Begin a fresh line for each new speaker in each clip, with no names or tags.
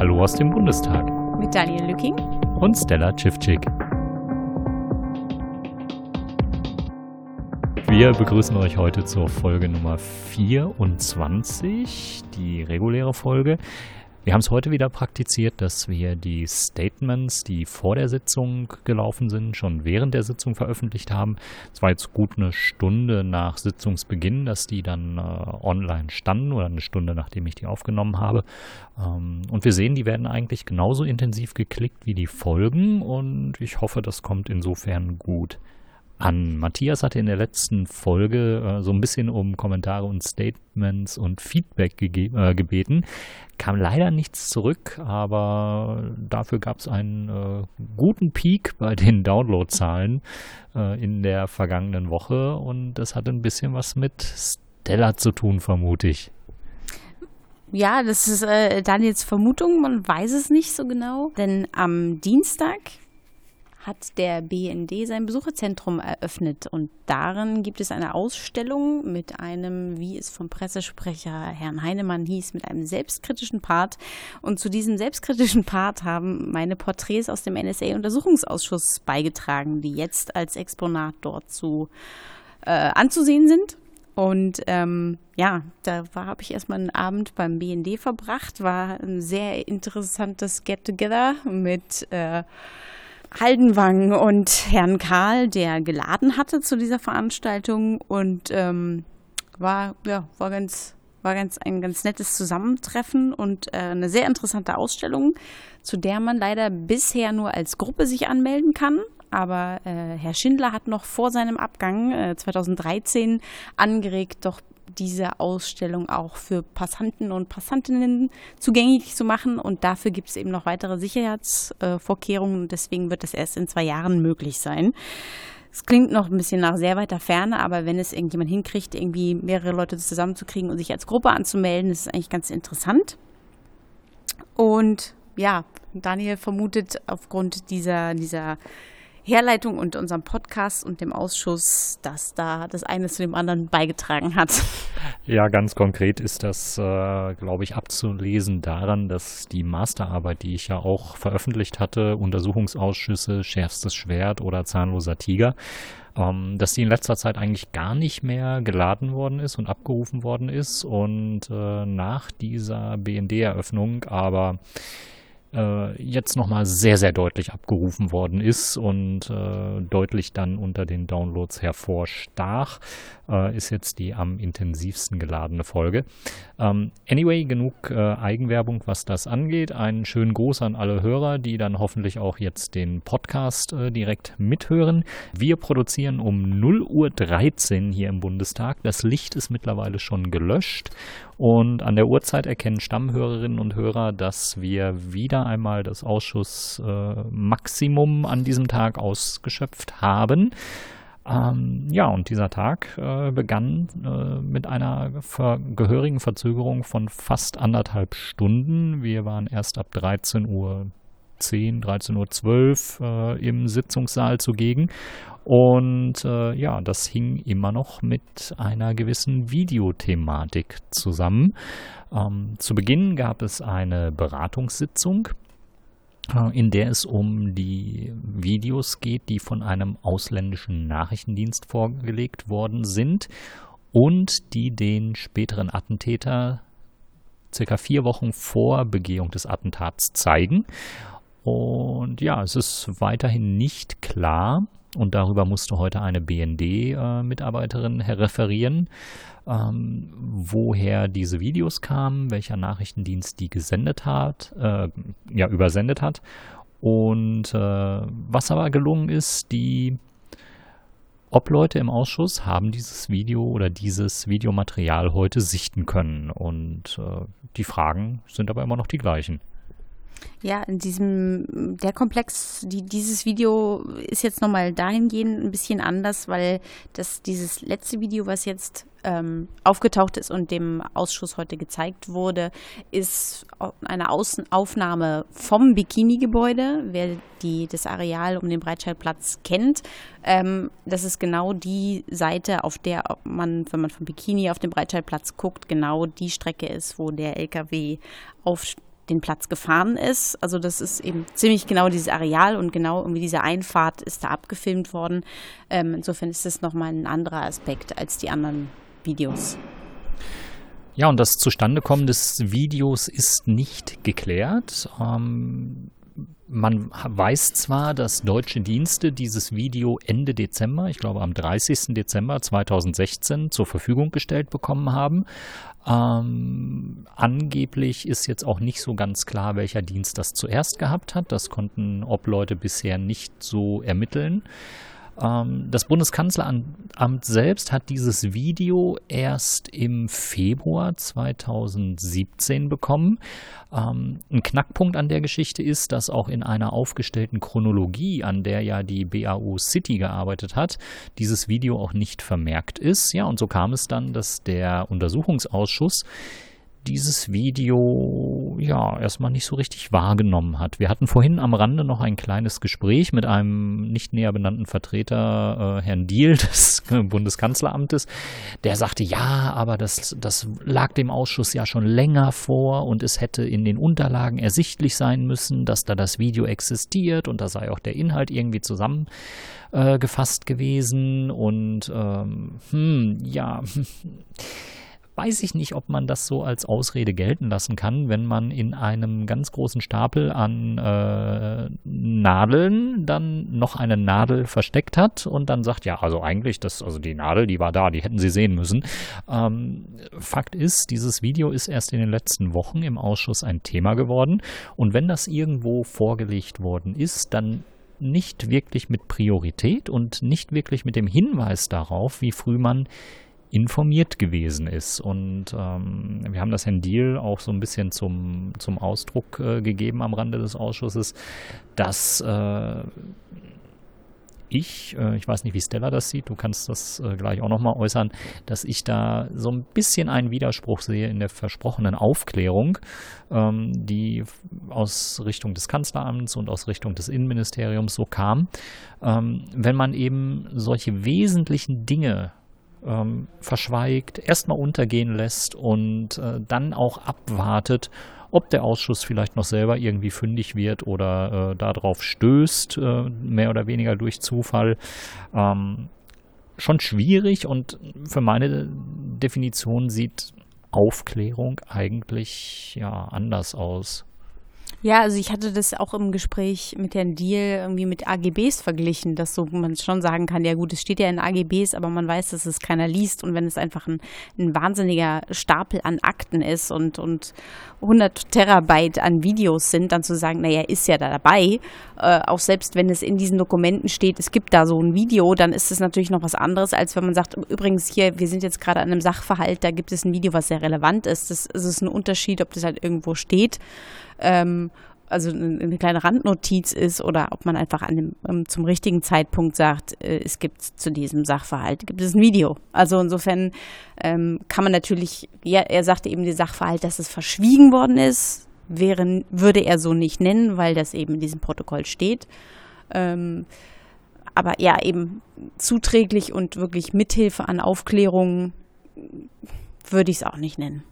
Hallo aus dem Bundestag.
Mit Daniel Lücking
und Stella Tschiffczyk. Wir begrüßen euch heute zur Folge Nummer 24, die reguläre Folge. Wir haben es heute wieder praktiziert, dass wir die Statements, die vor der Sitzung gelaufen sind, schon während der Sitzung veröffentlicht haben. Es war jetzt gut eine Stunde nach Sitzungsbeginn, dass die dann äh, online standen oder eine Stunde nachdem ich die aufgenommen habe. Ähm, und wir sehen, die werden eigentlich genauso intensiv geklickt wie die Folgen und ich hoffe, das kommt insofern gut an. Matthias hatte in der letzten Folge äh, so ein bisschen um Kommentare und Statements und Feedback äh, gebeten. Kam leider nichts zurück, aber dafür gab es einen äh, guten Peak bei den Downloadzahlen äh, in der vergangenen Woche und das hat ein bisschen was mit Stella zu tun, vermute ich.
Ja, das ist äh, Daniels Vermutung, man weiß es nicht so genau, denn am Dienstag hat der BND sein Besucherzentrum eröffnet und darin gibt es eine Ausstellung mit einem, wie es vom Pressesprecher Herrn Heinemann hieß, mit einem selbstkritischen Part. Und zu diesem selbstkritischen Part haben meine Porträts aus dem NSA-Untersuchungsausschuss beigetragen, die jetzt als Exponat dort zu äh, anzusehen sind. Und ähm, ja, da habe ich erstmal einen Abend beim BND verbracht, war ein sehr interessantes Get-Together mit äh, Haldenwang und Herrn Karl, der geladen hatte zu dieser Veranstaltung und ähm, war ja war ganz war ganz ein ganz nettes Zusammentreffen und äh, eine sehr interessante Ausstellung, zu der man leider bisher nur als Gruppe sich anmelden kann. Aber äh, Herr Schindler hat noch vor seinem Abgang äh, 2013 angeregt, doch diese Ausstellung auch für Passanten und Passantinnen zugänglich zu machen. Und dafür gibt es eben noch weitere Sicherheitsvorkehrungen. Deswegen wird das erst in zwei Jahren möglich sein. Es klingt noch ein bisschen nach sehr weiter Ferne, aber wenn es irgendjemand hinkriegt, irgendwie mehrere Leute zusammenzukriegen und sich als Gruppe anzumelden, ist es eigentlich ganz interessant. Und ja, Daniel vermutet aufgrund dieser, dieser Herleitung und unserem Podcast und dem Ausschuss, dass da das eine zu dem anderen beigetragen hat.
Ja, ganz konkret ist das, äh, glaube ich, abzulesen daran, dass die Masterarbeit, die ich ja auch veröffentlicht hatte, Untersuchungsausschüsse, schärfstes Schwert oder zahnloser Tiger, ähm, dass die in letzter Zeit eigentlich gar nicht mehr geladen worden ist und abgerufen worden ist und äh, nach dieser BND-Eröffnung aber äh, jetzt nochmal sehr, sehr deutlich abgerufen worden ist und äh, deutlich dann unter den Downloads hervorstach, äh, ist jetzt die am intensivsten geladene Folge. Ähm, anyway, genug äh, Eigenwerbung, was das angeht. Einen schönen Gruß an alle Hörer, die dann hoffentlich auch jetzt den Podcast äh, direkt mithören. Wir produzieren um 0 Uhr 13 hier im Bundestag. Das Licht ist mittlerweile schon gelöscht und an der Uhrzeit erkennen Stammhörerinnen und Hörer, dass wir wieder einmal das Ausschussmaximum äh, an diesem Tag ausgeschöpft haben. Ähm, ja, und dieser Tag äh, begann äh, mit einer ver gehörigen Verzögerung von fast anderthalb Stunden. Wir waren erst ab 13 Uhr 10, 13.12 Uhr äh, im Sitzungssaal zugegen. Und äh, ja, das hing immer noch mit einer gewissen Videothematik zusammen. Ähm, zu Beginn gab es eine Beratungssitzung, in der es um die Videos geht, die von einem ausländischen Nachrichtendienst vorgelegt worden sind und die den späteren Attentäter circa vier Wochen vor Begehung des Attentats zeigen. Und ja, es ist weiterhin nicht klar, und darüber musste heute eine BND-Mitarbeiterin äh, referieren, ähm, woher diese Videos kamen, welcher Nachrichtendienst die gesendet hat, äh, ja, übersendet hat. Und äh, was aber gelungen ist, die Obleute im Ausschuss haben dieses Video oder dieses Videomaterial heute sichten können. Und äh, die Fragen sind aber immer noch die gleichen.
Ja, in diesem, der Komplex, die, dieses Video ist jetzt nochmal dahingehend ein bisschen anders, weil das, dieses letzte Video, was jetzt ähm, aufgetaucht ist und dem Ausschuss heute gezeigt wurde, ist eine Außenaufnahme vom Bikini-Gebäude. Wer die, das Areal um den Breitscheidplatz kennt, ähm, das ist genau die Seite, auf der man, wenn man vom Bikini auf den Breitscheidplatz guckt, genau die Strecke ist, wo der LKW auf den Platz gefahren ist. Also das ist eben ziemlich genau dieses Areal und genau irgendwie diese Einfahrt ist da abgefilmt worden. Ähm, insofern ist das nochmal ein anderer Aspekt als die anderen Videos.
Ja, und das Zustandekommen des Videos ist nicht geklärt. Ähm, man weiß zwar, dass deutsche Dienste dieses Video Ende Dezember, ich glaube am 30. Dezember 2016, zur Verfügung gestellt bekommen haben. Ähm, angeblich ist jetzt auch nicht so ganz klar, welcher Dienst das zuerst gehabt hat. Das konnten Obleute bisher nicht so ermitteln. Ähm, das Bundeskanzleramt selbst hat dieses Video erst im Februar 2017 bekommen. Ähm, ein Knackpunkt an der Geschichte ist, dass auch in einer aufgestellten Chronologie, an der ja die BAU City gearbeitet hat, dieses Video auch nicht vermerkt ist. Ja, und so kam es dann, dass der Untersuchungsausschuss dieses Video ja erstmal nicht so richtig wahrgenommen hat. Wir hatten vorhin am Rande noch ein kleines Gespräch mit einem nicht näher benannten Vertreter, äh, Herrn Diel des Bundeskanzleramtes, der sagte, ja, aber das, das lag dem Ausschuss ja schon länger vor und es hätte in den Unterlagen ersichtlich sein müssen, dass da das Video existiert und da sei auch der Inhalt irgendwie zusammengefasst äh, gewesen. Und ähm, hm, ja weiß ich nicht, ob man das so als Ausrede gelten lassen kann, wenn man in einem ganz großen Stapel an äh, Nadeln dann noch eine Nadel versteckt hat und dann sagt, ja, also eigentlich, das, also die Nadel, die war da, die hätten sie sehen müssen. Ähm, Fakt ist, dieses Video ist erst in den letzten Wochen im Ausschuss ein Thema geworden und wenn das irgendwo vorgelegt worden ist, dann nicht wirklich mit Priorität und nicht wirklich mit dem Hinweis darauf, wie früh man informiert gewesen ist. Und ähm, wir haben das Herrn Deal auch so ein bisschen zum, zum Ausdruck äh, gegeben am Rande des Ausschusses, dass äh, ich, äh, ich weiß nicht, wie Stella das sieht, du kannst das äh, gleich auch nochmal äußern, dass ich da so ein bisschen einen Widerspruch sehe in der versprochenen Aufklärung, ähm, die aus Richtung des Kanzleramts und aus Richtung des Innenministeriums so kam. Ähm, wenn man eben solche wesentlichen Dinge ähm, verschweigt, erstmal untergehen lässt und äh, dann auch abwartet, ob der Ausschuss vielleicht noch selber irgendwie fündig wird oder äh, darauf stößt, äh, mehr oder weniger durch Zufall. Ähm, schon schwierig und für meine Definition sieht Aufklärung eigentlich ja anders aus.
Ja, also ich hatte das auch im Gespräch mit Herrn Deal irgendwie mit AGBs verglichen, dass so man schon sagen kann, ja gut, es steht ja in AGBs, aber man weiß, dass es keiner liest. Und wenn es einfach ein, ein wahnsinniger Stapel an Akten ist und, und 100 Terabyte an Videos sind, dann zu sagen, naja, ist ja da dabei, äh, auch selbst wenn es in diesen Dokumenten steht, es gibt da so ein Video, dann ist es natürlich noch was anderes, als wenn man sagt, übrigens hier, wir sind jetzt gerade an einem Sachverhalt, da gibt es ein Video, was sehr relevant ist. Das, das ist ein Unterschied, ob das halt irgendwo steht ähm, also eine kleine Randnotiz ist oder ob man einfach an dem, ähm, zum richtigen Zeitpunkt sagt, äh, es gibt zu diesem Sachverhalt, gibt es ein Video. Also insofern ähm, kann man natürlich, ja, er sagte eben die Sachverhalt, dass es verschwiegen worden ist, wäre, würde er so nicht nennen, weil das eben in diesem Protokoll steht. Ähm, aber ja, eben zuträglich und wirklich Mithilfe an Aufklärung würde ich es auch nicht nennen.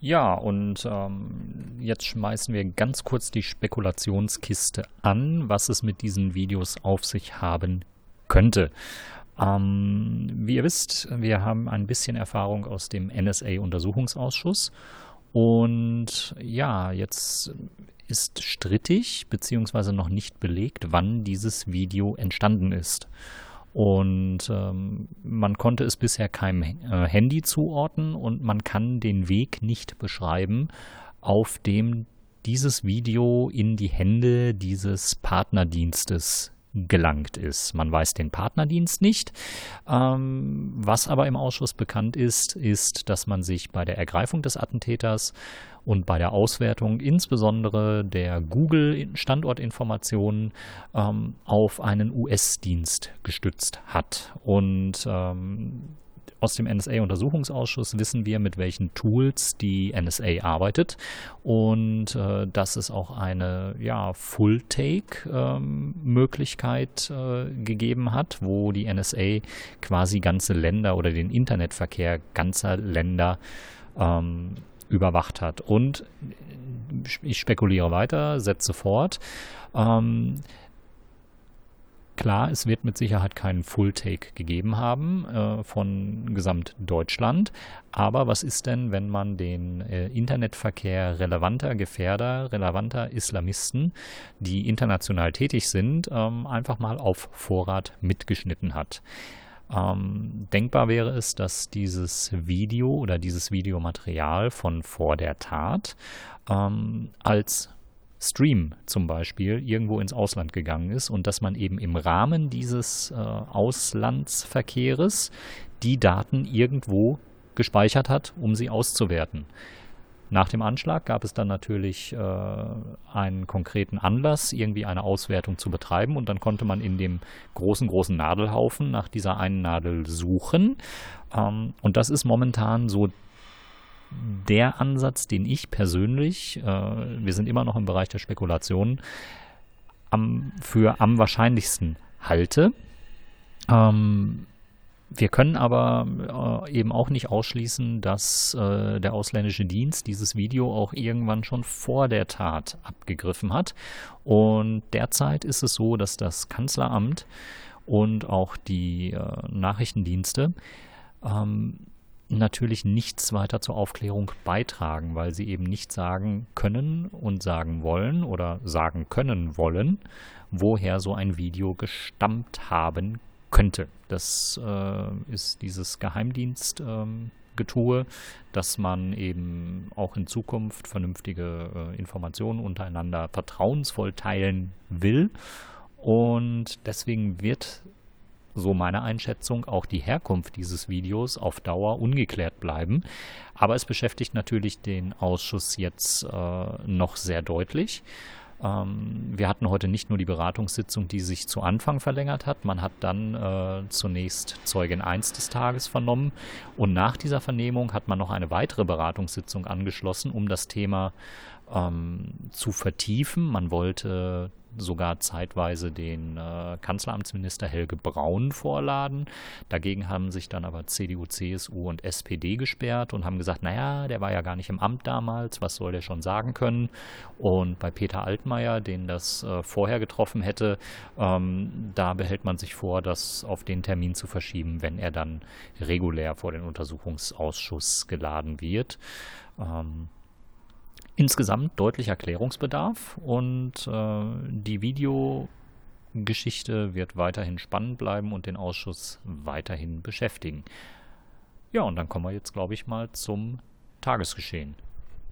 Ja, und ähm, jetzt schmeißen wir ganz kurz die Spekulationskiste an, was es mit diesen Videos auf sich haben könnte. Ähm, wie ihr wisst, wir haben ein bisschen Erfahrung aus dem NSA-Untersuchungsausschuss. Und ja, jetzt ist strittig beziehungsweise noch nicht belegt, wann dieses Video entstanden ist. Und ähm, man konnte es bisher keinem äh, Handy zuordnen und man kann den Weg nicht beschreiben, auf dem dieses Video in die Hände dieses Partnerdienstes gelangt ist. Man weiß den Partnerdienst nicht. Ähm, was aber im Ausschuss bekannt ist, ist, dass man sich bei der Ergreifung des Attentäters und bei der Auswertung insbesondere der Google-Standortinformationen ähm, auf einen US-Dienst gestützt hat. Und ähm, aus dem NSA-Untersuchungsausschuss wissen wir, mit welchen Tools die NSA arbeitet und äh, dass es auch eine ja, Full-Take-Möglichkeit ähm, äh, gegeben hat, wo die NSA quasi ganze Länder oder den Internetverkehr ganzer Länder ähm, überwacht hat. Und ich spekuliere weiter, setze fort. Ähm, Klar, es wird mit Sicherheit keinen Full-Take gegeben haben äh, von Gesamtdeutschland. Aber was ist denn, wenn man den äh, Internetverkehr relevanter Gefährder, relevanter Islamisten, die international tätig sind, ähm, einfach mal auf Vorrat mitgeschnitten hat? Ähm, denkbar wäre es, dass dieses Video oder dieses Videomaterial von vor der Tat ähm, als Stream zum Beispiel irgendwo ins Ausland gegangen ist und dass man eben im Rahmen dieses äh, Auslandsverkehres die Daten irgendwo gespeichert hat, um sie auszuwerten. Nach dem Anschlag gab es dann natürlich äh, einen konkreten Anlass, irgendwie eine Auswertung zu betreiben und dann konnte man in dem großen, großen Nadelhaufen nach dieser einen Nadel suchen. Ähm, und das ist momentan so der Ansatz, den ich persönlich, äh, wir sind immer noch im Bereich der Spekulation, am, für am wahrscheinlichsten halte. Ähm, wir können aber äh, eben auch nicht ausschließen, dass äh, der ausländische Dienst dieses Video auch irgendwann schon vor der Tat abgegriffen hat. Und derzeit ist es so, dass das Kanzleramt und auch die äh, Nachrichtendienste ähm, natürlich nichts weiter zur Aufklärung beitragen, weil sie eben nicht sagen können und sagen wollen oder sagen können wollen, woher so ein Video gestammt haben könnte. Das äh, ist dieses Geheimdienstgetue, ähm, dass man eben auch in Zukunft vernünftige äh, Informationen untereinander vertrauensvoll teilen will. Und deswegen wird so meine Einschätzung, auch die Herkunft dieses Videos auf Dauer ungeklärt bleiben. Aber es beschäftigt natürlich den Ausschuss jetzt äh, noch sehr deutlich. Ähm, wir hatten heute nicht nur die Beratungssitzung, die sich zu Anfang verlängert hat. Man hat dann äh, zunächst Zeugin 1 des Tages vernommen und nach dieser Vernehmung hat man noch eine weitere Beratungssitzung angeschlossen, um das Thema ähm, zu vertiefen. Man wollte sogar zeitweise den äh, Kanzleramtsminister Helge Braun vorladen. Dagegen haben sich dann aber CDU, CSU und SPD gesperrt und haben gesagt, naja, der war ja gar nicht im Amt damals, was soll der schon sagen können? Und bei Peter Altmaier, den das äh, vorher getroffen hätte, ähm, da behält man sich vor, das auf den Termin zu verschieben, wenn er dann regulär vor den Untersuchungsausschuss geladen wird. Ähm, insgesamt deutlich Erklärungsbedarf und äh, die Videogeschichte wird weiterhin spannend bleiben und den Ausschuss weiterhin beschäftigen. Ja, und dann kommen wir jetzt, glaube ich, mal zum Tagesgeschehen.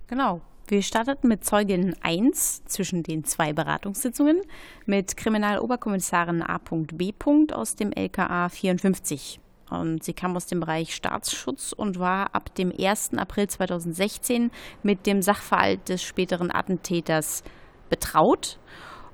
Genau. Wir starteten mit Zeugin 1 zwischen den zwei Beratungssitzungen mit Kriminaloberkommissarin A.B. aus dem LKA 54. Und sie kam aus dem Bereich Staatsschutz und war ab dem 1. April 2016 mit dem Sachverhalt des späteren Attentäters betraut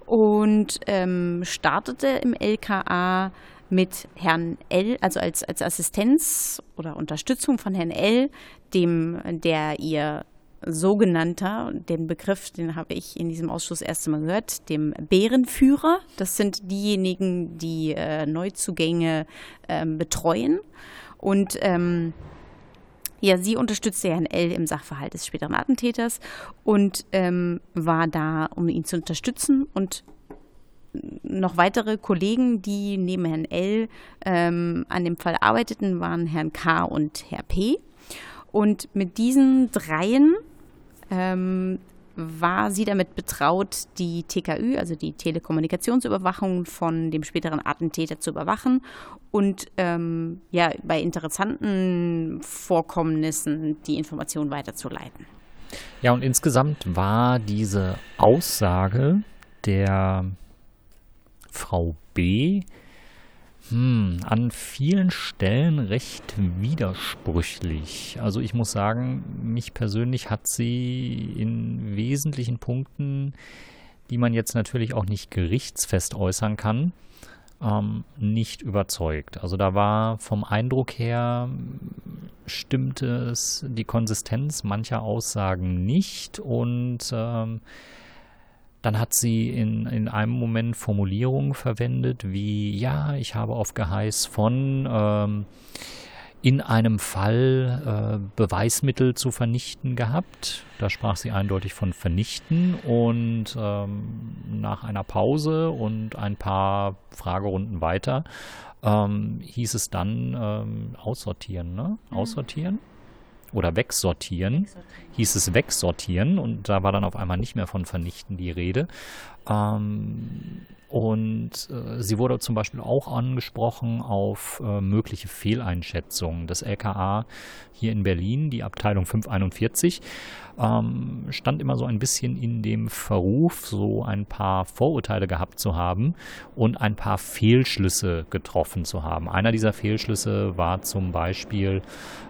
und ähm, startete im LKA mit Herrn L., also als, als Assistenz oder Unterstützung von Herrn L., dem, der ihr sogenannter, den Begriff, den habe ich in diesem Ausschuss erst einmal gehört, dem Bärenführer. Das sind diejenigen, die äh, Neuzugänge ähm, betreuen. Und ähm, ja, sie unterstützte Herrn L. im Sachverhalt des späteren Attentäters und ähm, war da, um ihn zu unterstützen und noch weitere Kollegen, die neben Herrn L. Ähm, an dem Fall arbeiteten, waren Herrn K. und Herr P. Und mit diesen dreien ähm, war sie damit betraut, die TKÜ, also die Telekommunikationsüberwachung von dem späteren Attentäter zu überwachen und ähm, ja, bei interessanten Vorkommnissen die Information weiterzuleiten.
Ja, und insgesamt war diese Aussage der Frau B hm, an vielen Stellen recht widersprüchlich. Also ich muss sagen, mich persönlich hat sie in wesentlichen Punkten, die man jetzt natürlich auch nicht gerichtsfest äußern kann, ähm, nicht überzeugt. Also da war vom Eindruck her, stimmte es die Konsistenz mancher Aussagen nicht und ähm, dann hat sie in, in einem Moment Formulierungen verwendet wie, ja, ich habe auf Geheiß von ähm, in einem Fall äh, Beweismittel zu vernichten gehabt. Da sprach sie eindeutig von vernichten und ähm, nach einer Pause und ein paar Fragerunden weiter ähm, hieß es dann ähm, aussortieren, ne? Mhm. Aussortieren? Oder wegsortieren, hieß es wegsortieren und da war dann auf einmal nicht mehr von vernichten die Rede. Ähm, und äh, sie wurde zum Beispiel auch angesprochen auf äh, mögliche Fehleinschätzungen des LKA hier in Berlin, die Abteilung 541 ähm, stand immer so ein bisschen in dem Verruf, so ein paar Vorurteile gehabt zu haben und ein paar Fehlschlüsse getroffen zu haben. Einer dieser Fehlschlüsse war zum Beispiel,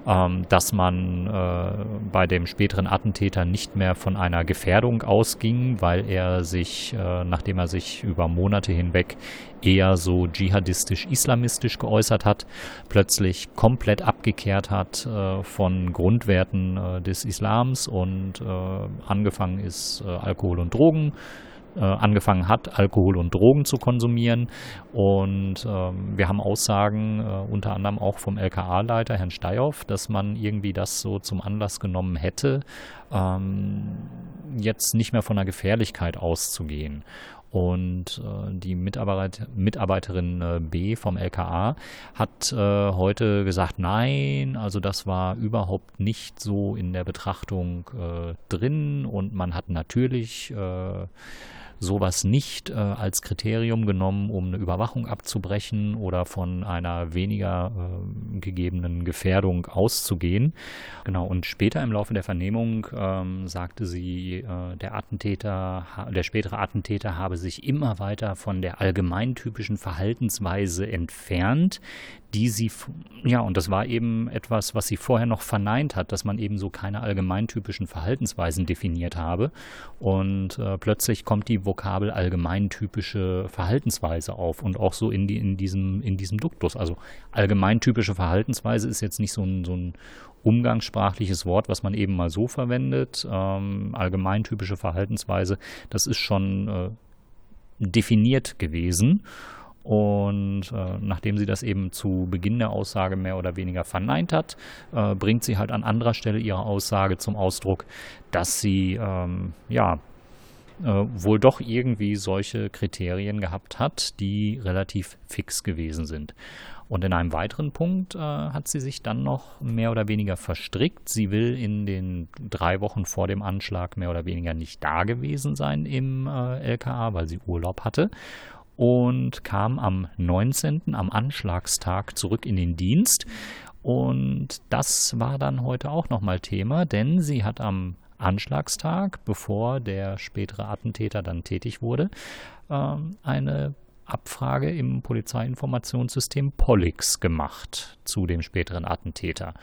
ähm, dass man äh, bei dem späteren Attentäter nicht mehr von einer Gefährdung ausging, weil er sich, äh, nachdem er sich über Monate hinweg eher so dschihadistisch-islamistisch geäußert hat, plötzlich komplett abgekehrt hat äh, von Grundwerten äh, des Islams und äh, angefangen ist, äh, Alkohol und Drogen äh, angefangen hat, Alkohol und Drogen zu konsumieren. Und ähm, wir haben Aussagen äh, unter anderem auch vom LKA-Leiter, Herrn Steyhoff, dass man irgendwie das so zum Anlass genommen hätte, ähm, jetzt nicht mehr von der Gefährlichkeit auszugehen. Und äh, die Mitarbeit Mitarbeiterin äh, B vom LKA hat äh, heute gesagt, nein, also das war überhaupt nicht so in der Betrachtung äh, drin. Und man hat natürlich äh, sowas nicht äh, als Kriterium genommen, um eine Überwachung abzubrechen oder von einer weniger äh, gegebenen Gefährdung auszugehen. Genau, und später im Laufe der Vernehmung ähm, sagte sie, äh, der Attentäter, der spätere Attentäter habe sich immer weiter von der allgemeintypischen Verhaltensweise entfernt, die sie, ja, und das war eben etwas, was sie vorher noch verneint hat, dass man eben so keine allgemeintypischen Verhaltensweisen definiert habe. Und äh, plötzlich kommt die Vokabel allgemeintypische Verhaltensweise auf und auch so in, die, in, diesem, in diesem Duktus. Also allgemeintypische Verhaltensweise ist jetzt nicht so ein, so ein umgangssprachliches Wort, was man eben mal so verwendet. Ähm, allgemeintypische Verhaltensweise, das ist schon äh, definiert gewesen. Und äh, nachdem sie das eben zu Beginn der Aussage mehr oder weniger verneint hat, äh, bringt sie halt an anderer Stelle ihre Aussage zum Ausdruck, dass sie ähm, ja wohl doch irgendwie solche Kriterien gehabt hat, die relativ fix gewesen sind. Und in einem weiteren Punkt äh, hat sie sich dann noch mehr oder weniger verstrickt. Sie will in den drei Wochen vor dem Anschlag mehr oder weniger nicht da gewesen sein im äh, LKA, weil sie Urlaub hatte und kam am 19., am Anschlagstag, zurück in den Dienst. Und das war dann heute auch nochmal Thema, denn sie hat am Anschlagstag, bevor der spätere Attentäter dann tätig wurde, ähm, eine Abfrage im Polizeiinformationssystem Pollix gemacht zu dem späteren Attentäter.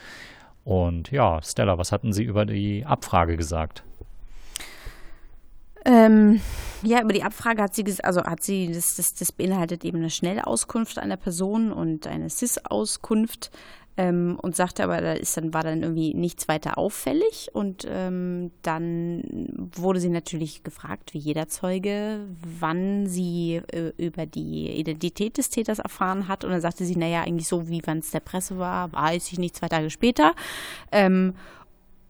Und ja, Stella, was hatten Sie über die Abfrage gesagt?
Ähm, ja, über die Abfrage hat sie, also hat sie, das, das, das beinhaltet eben eine Schnellauskunft einer Person und eine SIS-Auskunft ähm, und sagte aber, da ist dann, war dann irgendwie nichts weiter auffällig und ähm, dann wurde sie natürlich gefragt, wie jeder Zeuge, wann sie äh, über die Identität des Täters erfahren hat und dann sagte sie, naja, eigentlich so, wie wann es der Presse war, weiß ich nicht, zwei Tage später. Ähm,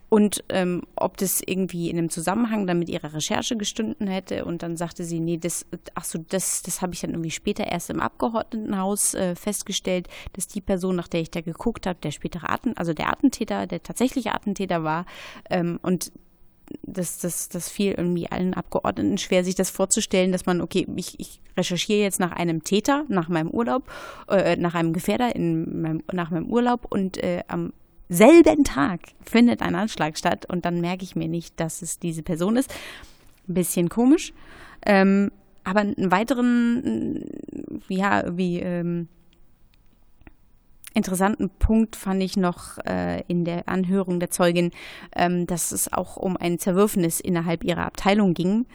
und ähm, ob das irgendwie in einem Zusammenhang dann mit ihrer Recherche gestanden hätte. Und dann sagte sie, nee, das, ach so, das, das habe ich dann irgendwie später erst im Abgeordnetenhaus äh, festgestellt, dass die Person, nach der ich da geguckt habe, der spätere Atten, also der Attentäter, der tatsächliche Attentäter war. Ähm, und das, das, das fiel irgendwie allen Abgeordneten schwer, sich das vorzustellen, dass man, okay, ich, ich recherchiere jetzt nach einem Täter, nach meinem Urlaub, äh, nach einem Gefährder in meinem, nach meinem Urlaub und äh, am selben Tag findet ein Anschlag statt und dann merke ich mir nicht, dass es diese Person ist. Ein bisschen komisch. Ähm, aber einen weiteren, ja, wie ähm, interessanten Punkt fand ich noch äh, in der Anhörung der Zeugin, ähm, dass es auch um ein Zerwürfnis innerhalb ihrer Abteilung ging.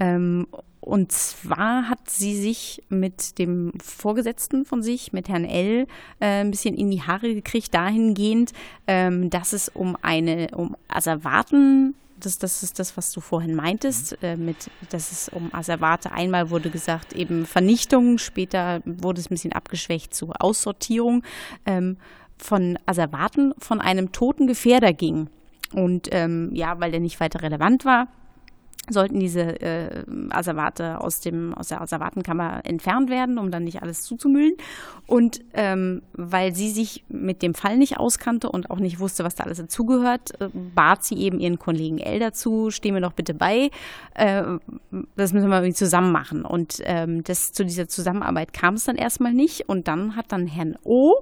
Ähm, und zwar hat sie sich mit dem Vorgesetzten von sich, mit Herrn L., äh, ein bisschen in die Haare gekriegt, dahingehend, ähm, dass es um eine, um Asservaten das, das ist das, was du vorhin meintest, äh, mit, dass es um Asservate einmal wurde gesagt, eben Vernichtung, später wurde es ein bisschen abgeschwächt zu Aussortierung. Ähm, von Asservaten von einem toten Gefährder ging. Und ähm, ja, weil der nicht weiter relevant war, sollten diese äh, Asservate aus, dem, aus der Asservatenkammer entfernt werden, um dann nicht alles zuzumüllen. Und ähm, weil sie sich mit dem Fall nicht auskannte und auch nicht wusste, was da alles dazugehört, äh, bat sie eben ihren Kollegen L dazu, stehen wir doch bitte bei, äh, das müssen wir irgendwie zusammen machen. Und ähm, das, zu dieser Zusammenarbeit kam es dann erstmal nicht. Und dann hat dann Herrn O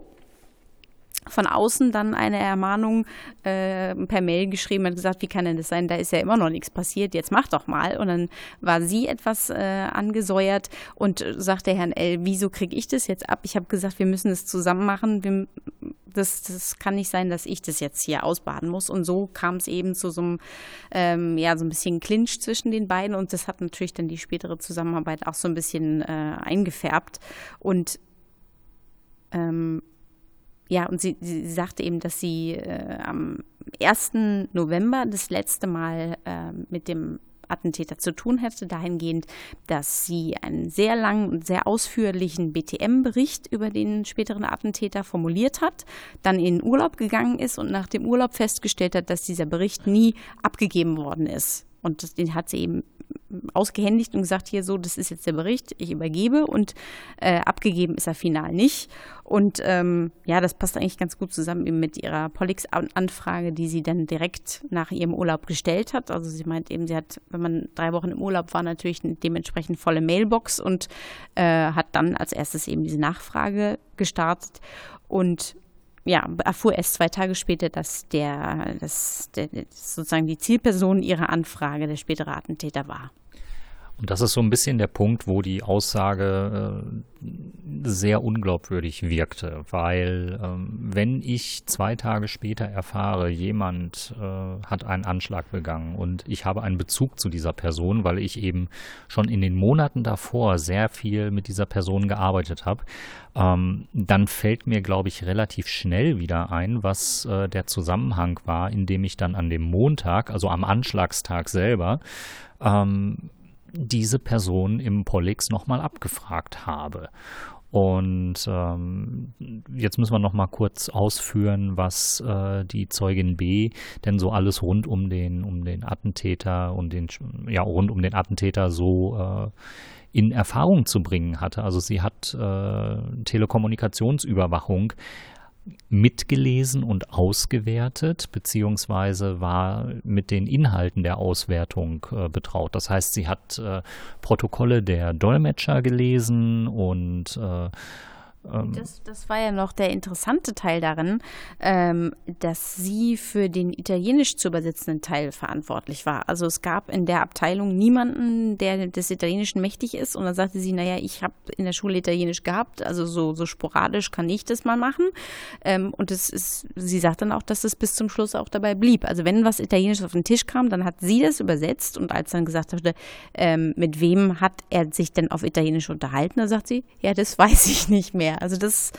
von außen dann eine Ermahnung äh, per Mail geschrieben, hat gesagt, wie kann denn das sein, da ist ja immer noch nichts passiert, jetzt mach doch mal. Und dann war sie etwas äh, angesäuert und sagte Herrn L., wieso kriege ich das jetzt ab? Ich habe gesagt, wir müssen es zusammen machen. Wir, das, das kann nicht sein, dass ich das jetzt hier ausbaden muss. Und so kam es eben zu so einem, ähm, ja, so ein bisschen Clinch zwischen den beiden. Und das hat natürlich dann die spätere Zusammenarbeit auch so ein bisschen äh, eingefärbt. Und ähm, ja, und sie, sie sagte eben, dass sie äh, am 1. November das letzte Mal äh, mit dem Attentäter zu tun hätte, dahingehend, dass sie einen sehr langen und sehr ausführlichen BTM-Bericht über den späteren Attentäter formuliert hat, dann in Urlaub gegangen ist und nach dem Urlaub festgestellt hat, dass dieser Bericht nie abgegeben worden ist. Und den hat sie eben ausgehändigt und gesagt, hier so, das ist jetzt der Bericht, ich übergebe und äh, abgegeben ist er final nicht. Und ähm, ja, das passt eigentlich ganz gut zusammen eben mit ihrer Polix-Anfrage, die sie dann direkt nach ihrem Urlaub gestellt hat. Also sie meint eben, sie hat, wenn man drei Wochen im Urlaub war, natürlich eine dementsprechend volle Mailbox und äh, hat dann als erstes eben diese Nachfrage gestartet. Und ja, erfuhr erst zwei Tage später, dass der, dass der, sozusagen die Zielperson ihrer Anfrage der spätere Attentäter war.
Und das ist so ein bisschen der Punkt, wo die Aussage äh, sehr unglaubwürdig wirkte, weil ähm, wenn ich zwei Tage später erfahre, jemand äh, hat einen Anschlag begangen und ich habe einen Bezug zu dieser Person, weil ich eben schon in den Monaten davor sehr viel mit dieser Person gearbeitet habe, ähm, dann fällt mir, glaube ich, relativ schnell wieder ein, was äh, der Zusammenhang war, indem ich dann an dem Montag, also am Anschlagstag selber, ähm, diese Person im Pollix nochmal abgefragt habe. Und ähm, jetzt müssen wir noch mal kurz ausführen, was äh, die Zeugin B denn so alles rund um den um den Attentäter und den ja rund um den Attentäter so äh, in Erfahrung zu bringen hatte. Also sie hat äh, Telekommunikationsüberwachung mitgelesen und ausgewertet, beziehungsweise war mit den Inhalten der Auswertung äh, betraut. Das heißt, sie hat äh, Protokolle der Dolmetscher gelesen und äh,
ähm, das, das, war ja noch der interessante Teil darin, ähm, dass sie für den italienisch zu übersetzenden Teil verantwortlich war. Also es gab in der Abteilung niemanden, der des Italienischen mächtig ist. Und dann sagte sie, naja, ich habe in der Schule Italienisch gehabt, also so, so sporadisch kann ich das mal machen. Ähm, und es ist, sie sagt dann auch, dass es bis zum Schluss auch dabei blieb. Also wenn was Italienisches auf den Tisch kam, dann hat sie das übersetzt. Und als dann gesagt wurde, ähm, mit wem hat er sich denn auf Italienisch unterhalten, da sagt sie, ja, das weiß ich nicht mehr. Also das ist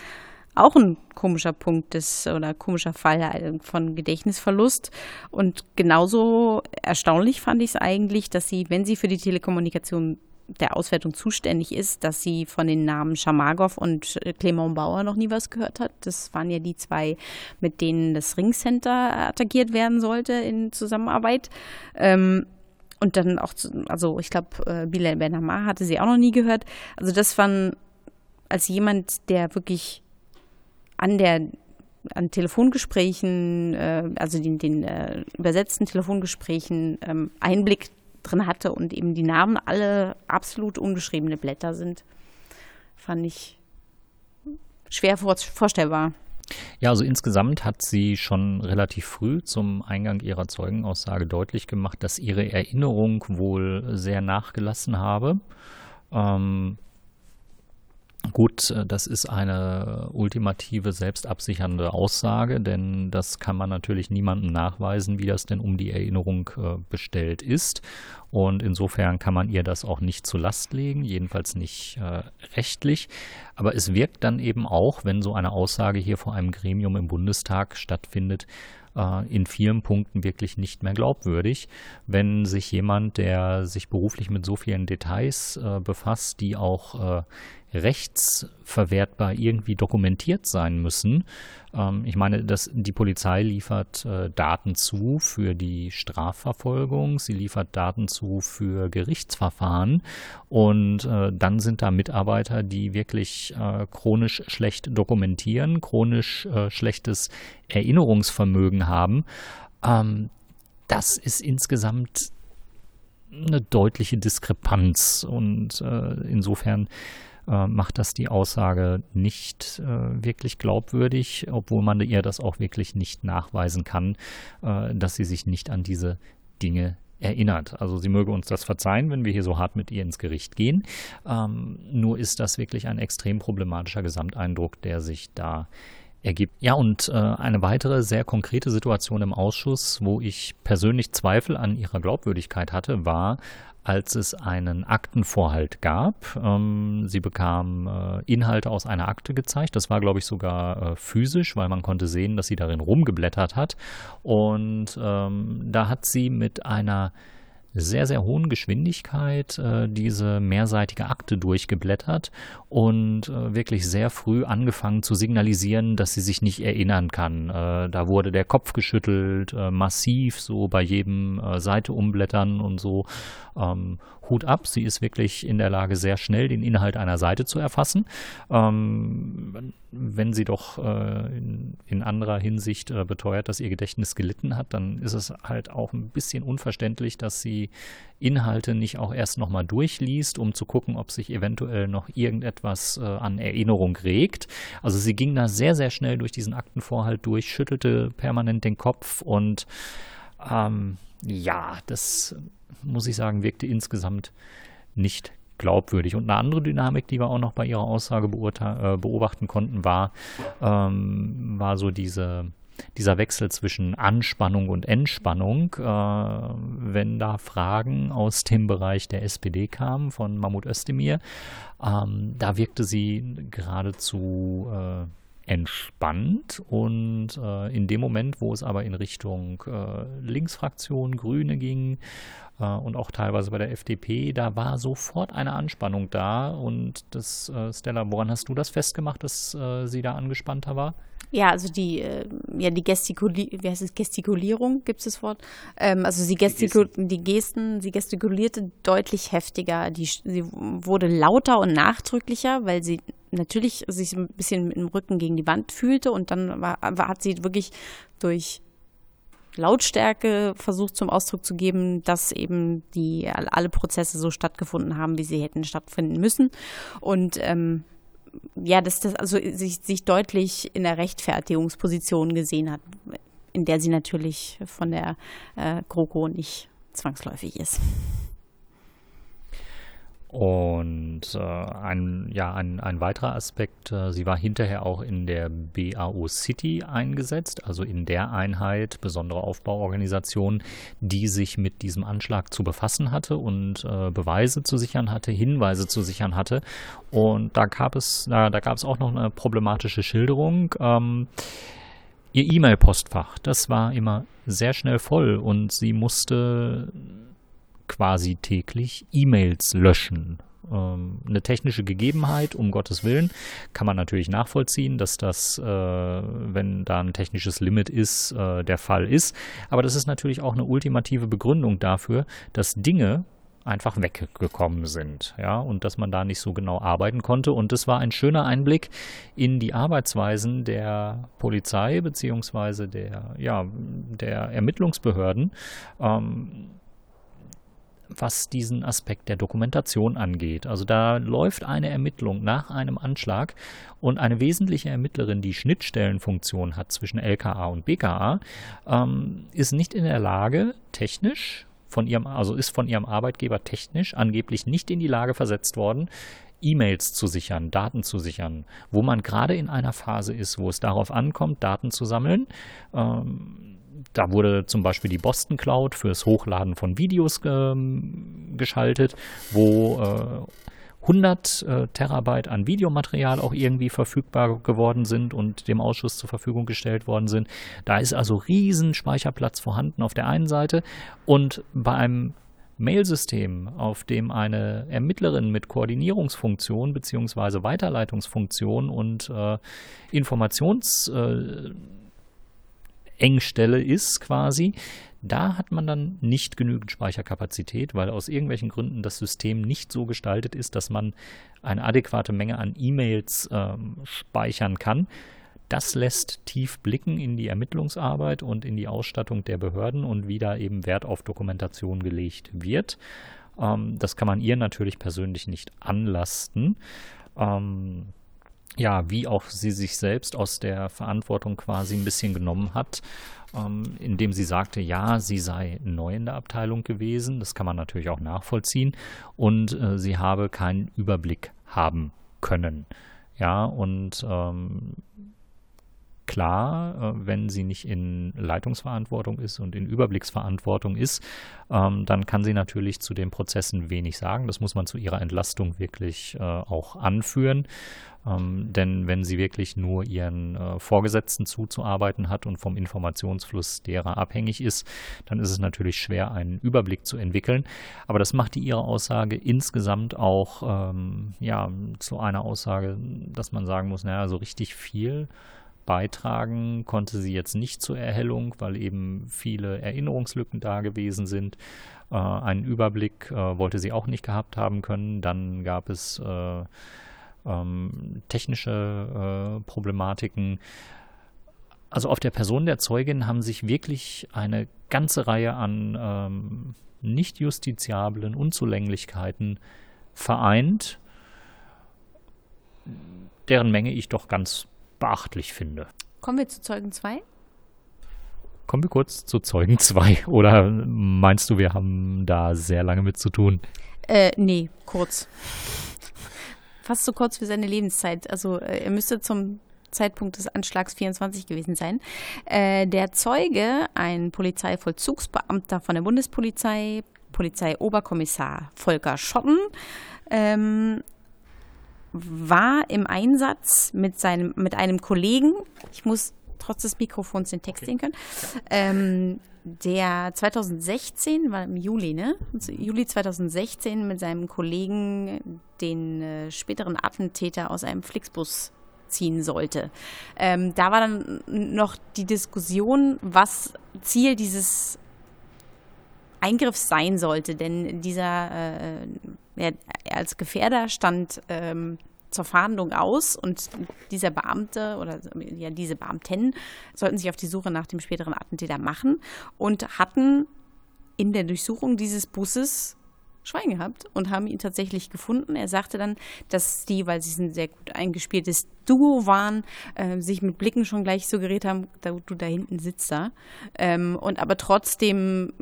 auch ein komischer Punkt des, oder komischer Fall von Gedächtnisverlust. Und genauso erstaunlich fand ich es eigentlich, dass sie, wenn sie für die Telekommunikation der Auswertung zuständig ist, dass sie von den Namen Schamagow und äh, Clement Bauer noch nie was gehört hat. Das waren ja die zwei, mit denen das Ringcenter attackiert werden sollte in Zusammenarbeit. Ähm, und dann auch, also ich glaube, äh, Bilal Benamar hatte sie auch noch nie gehört. Also das waren als jemand, der wirklich an der an Telefongesprächen, äh, also den, den äh, übersetzten Telefongesprächen ähm, Einblick drin hatte und eben die Namen alle absolut unbeschriebene Blätter sind, fand ich schwer vor, vorstellbar.
Ja, also insgesamt hat sie schon relativ früh zum Eingang ihrer Zeugenaussage deutlich gemacht, dass ihre Erinnerung wohl sehr nachgelassen habe. Ähm, Gut, äh, das ist eine ultimative selbstabsichernde Aussage, denn das kann man natürlich niemandem nachweisen, wie das denn um die Erinnerung äh, bestellt ist. Und insofern kann man ihr das auch nicht zu Last legen, jedenfalls nicht äh, rechtlich. Aber es wirkt dann eben auch, wenn so eine Aussage hier vor einem Gremium im Bundestag stattfindet, in vielen Punkten wirklich nicht mehr glaubwürdig, wenn sich jemand, der sich beruflich mit so vielen Details befasst, die auch rechtsverwertbar irgendwie dokumentiert sein müssen. Ähm, ich meine, dass die Polizei liefert äh, Daten zu für die Strafverfolgung, sie liefert Daten zu für Gerichtsverfahren und äh, dann sind da Mitarbeiter, die wirklich äh, chronisch schlecht dokumentieren, chronisch äh, schlechtes Erinnerungsvermögen haben. Ähm, das ist insgesamt eine deutliche Diskrepanz und äh, insofern äh, macht das die Aussage nicht äh, wirklich glaubwürdig, obwohl man ihr das auch wirklich nicht nachweisen kann, äh, dass sie sich nicht an diese Dinge erinnert. Also sie möge uns das verzeihen, wenn wir hier so hart mit ihr ins Gericht gehen. Ähm, nur ist das wirklich ein extrem problematischer Gesamteindruck, der sich da ergibt. Ja, und äh, eine weitere sehr konkrete Situation im Ausschuss, wo ich persönlich Zweifel an ihrer Glaubwürdigkeit hatte, war, als es einen Aktenvorhalt gab. Ähm, sie bekam äh, Inhalte aus einer Akte gezeigt. Das war, glaube ich, sogar äh, physisch, weil man konnte sehen, dass sie darin rumgeblättert hat. Und ähm, da hat sie mit einer sehr, sehr hohen Geschwindigkeit äh, diese mehrseitige Akte durchgeblättert und äh, wirklich sehr früh angefangen zu signalisieren, dass sie sich nicht erinnern kann. Äh, da wurde der Kopf geschüttelt, äh, massiv, so bei jedem äh, Seite umblättern und so. Ähm, Hut ab, sie ist wirklich in der Lage, sehr schnell den Inhalt einer Seite zu erfassen. Ähm, wenn sie doch äh, in, in, anderer Hinsicht äh, beteuert, dass ihr Gedächtnis gelitten hat, dann ist es halt auch ein bisschen unverständlich, dass sie Inhalte nicht auch erst nochmal durchliest, um zu gucken, ob sich eventuell noch irgendetwas äh, an Erinnerung regt. Also sie ging da sehr, sehr schnell durch diesen Aktenvorhalt durch, schüttelte permanent den Kopf und ähm, ja, das muss ich sagen, wirkte insgesamt nicht glaubwürdig. Und eine andere Dynamik, die wir auch noch bei ihrer Aussage äh, beobachten konnten, war, ähm, war so diese, dieser Wechsel zwischen Anspannung und Entspannung. Äh, wenn da Fragen aus dem Bereich der SPD kamen von Mahmoud Özdemir, ähm, da wirkte sie geradezu äh, entspannt und äh, in dem Moment, wo es aber in Richtung äh, Linksfraktion, Grüne ging äh, und auch teilweise bei der FDP, da war sofort eine Anspannung da. Und das, äh, Stella, woran hast du das festgemacht, dass äh, sie da angespannter war?
Ja, also die, äh, ja, die Gestikuli wie heißt es, Gestikulierung, gibt es das Wort? Ähm, also sie gestikul die, Gesten. die Gesten, sie gestikulierte deutlich heftiger. Die, sie wurde lauter und nachdrücklicher, weil sie natürlich sich ein bisschen mit dem Rücken gegen die Wand fühlte und dann war, war, hat sie wirklich durch Lautstärke versucht zum Ausdruck zu geben, dass eben die alle Prozesse so stattgefunden haben, wie sie hätten stattfinden müssen. Und ähm, ja, dass das also sich, sich deutlich in der Rechtfertigungsposition gesehen hat, in der sie natürlich von der äh, GroKo nicht zwangsläufig ist.
Und äh, ein, ja, ein, ein weiterer Aspekt, äh, sie war hinterher auch in der BAO City eingesetzt, also in der Einheit, besondere Aufbauorganisation, die sich mit diesem Anschlag zu befassen hatte und äh, Beweise zu sichern hatte, Hinweise zu sichern hatte. Und da gab es, da, da gab es auch noch eine problematische Schilderung. Ähm, ihr E-Mail-Postfach, das war immer sehr schnell voll und sie musste quasi täglich E-Mails löschen. Ähm, eine technische Gegebenheit, um Gottes Willen, kann man natürlich nachvollziehen, dass das, äh, wenn da ein technisches Limit ist, äh, der Fall ist. Aber das ist natürlich auch eine ultimative Begründung dafür, dass Dinge einfach weggekommen sind, ja, und dass man da nicht so genau arbeiten konnte. Und das war ein schöner Einblick in die Arbeitsweisen der Polizei beziehungsweise der, ja, der Ermittlungsbehörden. Ähm, was diesen Aspekt der Dokumentation angeht. Also da läuft eine Ermittlung nach einem Anschlag und eine wesentliche Ermittlerin, die Schnittstellenfunktion hat zwischen LKA und BKA, ähm, ist nicht in der Lage, technisch von ihrem, also ist von ihrem Arbeitgeber technisch angeblich nicht in die Lage versetzt worden, E-Mails zu sichern, Daten zu sichern, wo man gerade in einer Phase ist, wo es darauf ankommt, Daten zu sammeln. Ähm, da wurde zum Beispiel die Boston Cloud fürs Hochladen von Videos ähm, geschaltet, wo äh, 100 äh, Terabyte an Videomaterial auch irgendwie verfügbar geworden sind und dem Ausschuss zur Verfügung gestellt worden sind. Da ist also riesen Speicherplatz vorhanden auf der einen Seite und bei einem Mailsystem, auf dem eine Ermittlerin mit Koordinierungsfunktion bzw. Weiterleitungsfunktion und äh, Informationsengstelle äh, ist quasi, da hat man dann nicht genügend Speicherkapazität, weil aus irgendwelchen Gründen das System nicht so gestaltet ist, dass man eine adäquate Menge an E-Mails ähm, speichern kann. Das lässt tief blicken in die Ermittlungsarbeit und in die Ausstattung der Behörden und wie da eben Wert auf Dokumentation gelegt wird. Ähm, das kann man ihr natürlich persönlich nicht anlasten. Ähm, ja, wie auch sie sich selbst aus der Verantwortung quasi ein bisschen genommen hat, ähm, indem sie sagte, ja, sie sei neu in der Abteilung gewesen. Das kann man natürlich auch nachvollziehen. Und äh, sie habe keinen Überblick haben können. Ja, und ähm, klar, äh, wenn sie nicht in Leitungsverantwortung ist und in Überblicksverantwortung ist, ähm, dann kann sie natürlich zu den Prozessen wenig sagen. Das muss man zu ihrer Entlastung wirklich äh, auch anführen. Ähm, denn wenn sie wirklich nur ihren äh, Vorgesetzten zuzuarbeiten hat und vom Informationsfluss derer abhängig ist, dann ist es natürlich schwer, einen Überblick zu entwickeln. Aber das macht die ihre Aussage insgesamt auch ähm, ja, zu einer Aussage, dass man sagen muss, naja, so richtig viel beitragen konnte sie jetzt nicht zur Erhellung, weil eben viele Erinnerungslücken da gewesen sind. Äh, einen Überblick äh, wollte sie auch nicht gehabt haben können. Dann gab es äh, ähm, technische äh, Problematiken. Also auf der Person der Zeugin haben sich wirklich eine ganze Reihe an ähm, nicht justiziablen Unzulänglichkeiten vereint, deren Menge ich doch ganz beachtlich finde.
Kommen wir zu Zeugen 2?
Kommen wir kurz zu Zeugen 2. Oder meinst du, wir haben da sehr lange mit zu tun?
Äh, nee, kurz. Fast so kurz wie seine Lebenszeit. Also äh, er müsste zum Zeitpunkt des Anschlags 24 gewesen sein. Äh, der Zeuge, ein Polizeivollzugsbeamter von der Bundespolizei, Polizeioberkommissar Volker Schotten, ähm, war im Einsatz mit, seinem, mit einem Kollegen. Ich muss trotz des Mikrofons den Text okay. sehen können. Ähm, der 2016, war im Juli, ne? Juli 2016 mit seinem Kollegen den äh, späteren Attentäter aus einem Flixbus ziehen sollte. Ähm, da war dann noch die Diskussion, was Ziel dieses Eingriffs sein sollte, denn dieser äh, ja, als Gefährder stand ähm, zur Fahndung aus und dieser Beamte oder ja, diese Beamten sollten sich auf die Suche nach dem späteren Attentäter machen und hatten in der Durchsuchung dieses Busses Schwein gehabt und haben ihn tatsächlich gefunden. Er sagte dann, dass die, weil sie ein sehr gut eingespieltes Duo waren, äh, sich mit Blicken schon gleich suggeriert haben, da, du da hinten sitzt da. Ähm, und aber trotzdem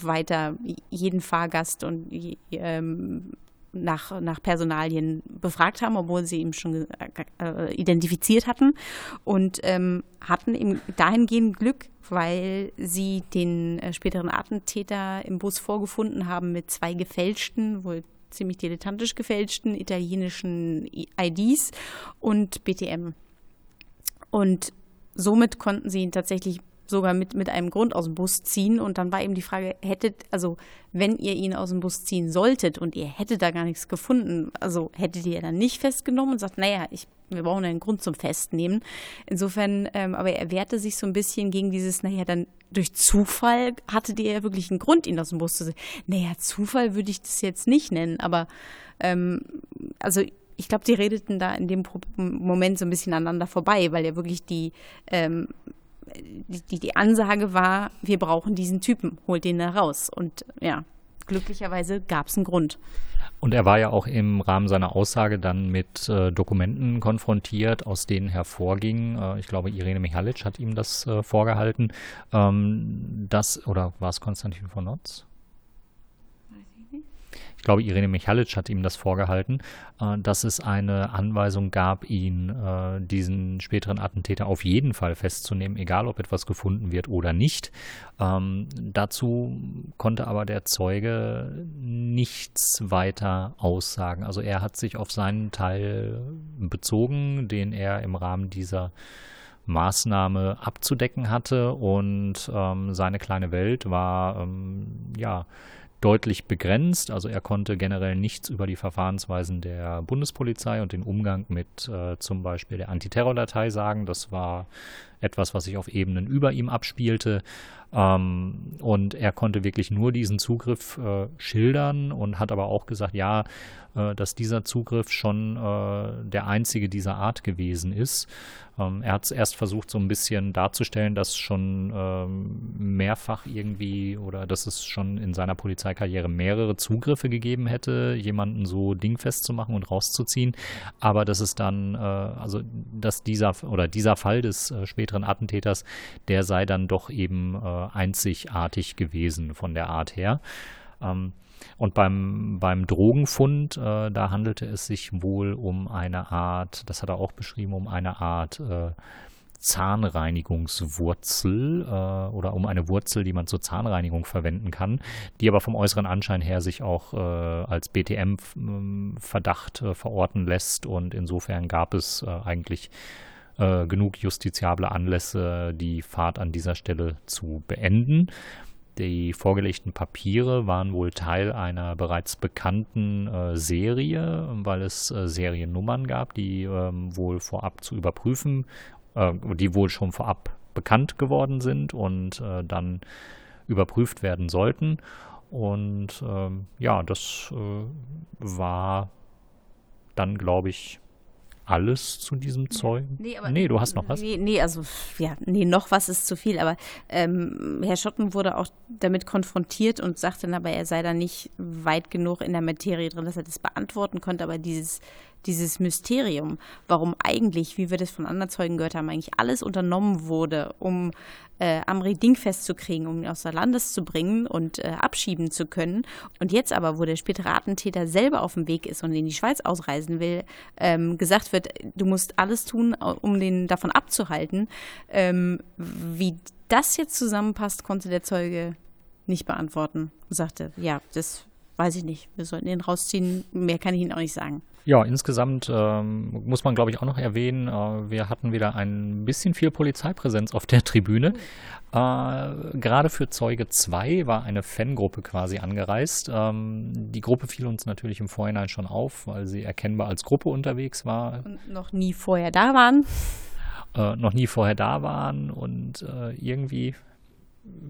weiter jeden Fahrgast und ähm, nach, nach Personalien befragt haben, obwohl sie ihn schon äh, identifiziert hatten und ähm, hatten eben dahingehend Glück, weil sie den äh, späteren Attentäter im Bus vorgefunden haben mit zwei gefälschten, wohl ziemlich dilettantisch gefälschten italienischen IDs und BTM. Und somit konnten sie ihn tatsächlich sogar mit, mit einem Grund aus dem Bus ziehen. Und dann war eben die Frage, hättet, also wenn ihr ihn aus dem Bus ziehen solltet und ihr hättet da gar nichts gefunden, also hättet ihr dann nicht festgenommen und sagt, naja, ich, wir brauchen einen Grund zum Festnehmen. Insofern, ähm, aber er wehrte sich so ein bisschen gegen dieses, naja, dann durch Zufall hattet ihr ja wirklich einen Grund, ihn aus dem Bus zu ziehen. Naja, Zufall würde ich das jetzt nicht nennen, aber ähm, also ich glaube, die redeten da in dem Moment so ein bisschen aneinander vorbei, weil ja wirklich die ähm, die, die Ansage war, wir brauchen diesen Typen, holt den da raus. Und ja, glücklicherweise gab es einen Grund.
Und er war ja auch im Rahmen seiner Aussage dann mit äh, Dokumenten konfrontiert, aus denen hervorging, äh, ich glaube, Irene Michalic hat ihm das äh, vorgehalten, ähm, das, oder war es Konstantin von Notz? Ich glaube, Irene Michalic hat ihm das vorgehalten, äh, dass es eine Anweisung gab, ihn, äh, diesen späteren Attentäter auf jeden Fall festzunehmen, egal ob etwas gefunden wird oder nicht. Ähm, dazu konnte aber der Zeuge nichts weiter aussagen. Also er hat sich auf seinen Teil bezogen, den er im Rahmen dieser Maßnahme abzudecken hatte und ähm, seine kleine Welt war ähm, ja deutlich begrenzt. Also er konnte generell nichts über die Verfahrensweisen der Bundespolizei und den Umgang mit äh, zum Beispiel der Antiterrordatei sagen. Das war etwas, was sich auf Ebenen über ihm abspielte. Ähm, und er konnte wirklich nur diesen Zugriff äh, schildern und hat aber auch gesagt, ja, äh, dass dieser Zugriff schon äh, der einzige dieser Art gewesen ist. Ähm, er hat es erst versucht, so ein bisschen darzustellen, dass schon ähm, mehrfach irgendwie oder dass es schon in seiner Polizeikarriere mehrere Zugriffe gegeben hätte, jemanden so dingfest zu machen und rauszuziehen. Aber dass es dann, äh, also dass dieser oder dieser Fall des äh, späteren Attentäters, der sei dann doch eben äh, einzigartig gewesen von der Art her. Ähm, und beim, beim Drogenfund, äh, da handelte es sich wohl um eine Art, das hat er auch beschrieben, um eine Art äh, Zahnreinigungswurzel äh, oder um eine Wurzel, die man zur Zahnreinigung verwenden kann, die aber vom äußeren Anschein her sich auch äh, als BTM-Verdacht äh, verorten lässt. Und insofern gab es äh, eigentlich äh, genug justiziable Anlässe, die Fahrt an dieser Stelle zu beenden. Die vorgelegten Papiere waren wohl Teil einer bereits bekannten äh, Serie, weil es äh, Seriennummern gab, die ähm, wohl vorab zu überprüfen, äh, die wohl schon vorab bekannt geworden sind und äh, dann überprüft werden sollten. Und ähm, ja, das äh, war dann, glaube ich, alles zu diesem Zeug?
Nee, aber, nee, du hast noch was? Nee, nee, also ja, nee, noch was ist zu viel, aber ähm, Herr Schotten wurde auch damit konfrontiert und sagte dann aber, er sei da nicht weit genug in der Materie drin, dass er das beantworten konnte, aber dieses dieses Mysterium, warum eigentlich, wie wir das von anderen Zeugen gehört haben, eigentlich alles unternommen wurde, um äh, Amri dingfest zu kriegen, um ihn aus der Landes zu bringen und äh, abschieben zu können. Und jetzt aber, wo der spätere Attentäter selber auf dem Weg ist und in die Schweiz ausreisen will, ähm, gesagt wird, du musst alles tun, um den davon abzuhalten. Ähm, wie das jetzt zusammenpasst, konnte der Zeuge nicht beantworten und sagte, ja, das weiß ich nicht. Wir sollten ihn rausziehen. Mehr kann ich Ihnen auch nicht sagen.
Ja, insgesamt ähm, muss man, glaube ich, auch noch erwähnen, äh, wir hatten wieder ein bisschen viel Polizeipräsenz auf der Tribüne. Äh, gerade für Zeuge 2 war eine Fangruppe quasi angereist. Ähm, die Gruppe fiel uns natürlich im Vorhinein schon auf, weil sie erkennbar als Gruppe unterwegs war.
Und noch nie vorher da waren.
Äh, noch nie vorher da waren und äh, irgendwie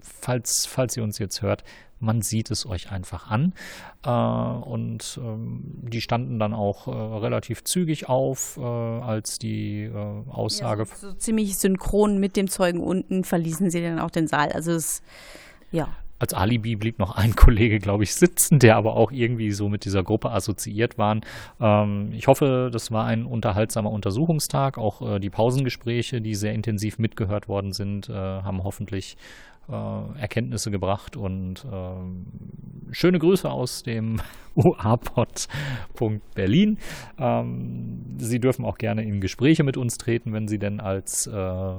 falls, falls ihr uns jetzt hört, man sieht es euch einfach an. Äh, und ähm, die standen dann auch äh, relativ zügig auf, äh, als die äh, Aussage. Ja,
so, so, ziemlich synchron mit dem Zeugen unten verließen sie dann auch den Saal. Also es, ja.
Als Alibi blieb noch ein Kollege, glaube ich, sitzen, der aber auch irgendwie so mit dieser Gruppe assoziiert war. Ähm, ich hoffe, das war ein unterhaltsamer Untersuchungstag. Auch äh, die Pausengespräche, die sehr intensiv mitgehört worden sind, äh, haben hoffentlich äh, Erkenntnisse gebracht und äh, schöne Grüße aus dem UA-Pod. Berlin. Ähm, Sie dürfen auch gerne in Gespräche mit uns treten, wenn Sie denn als äh,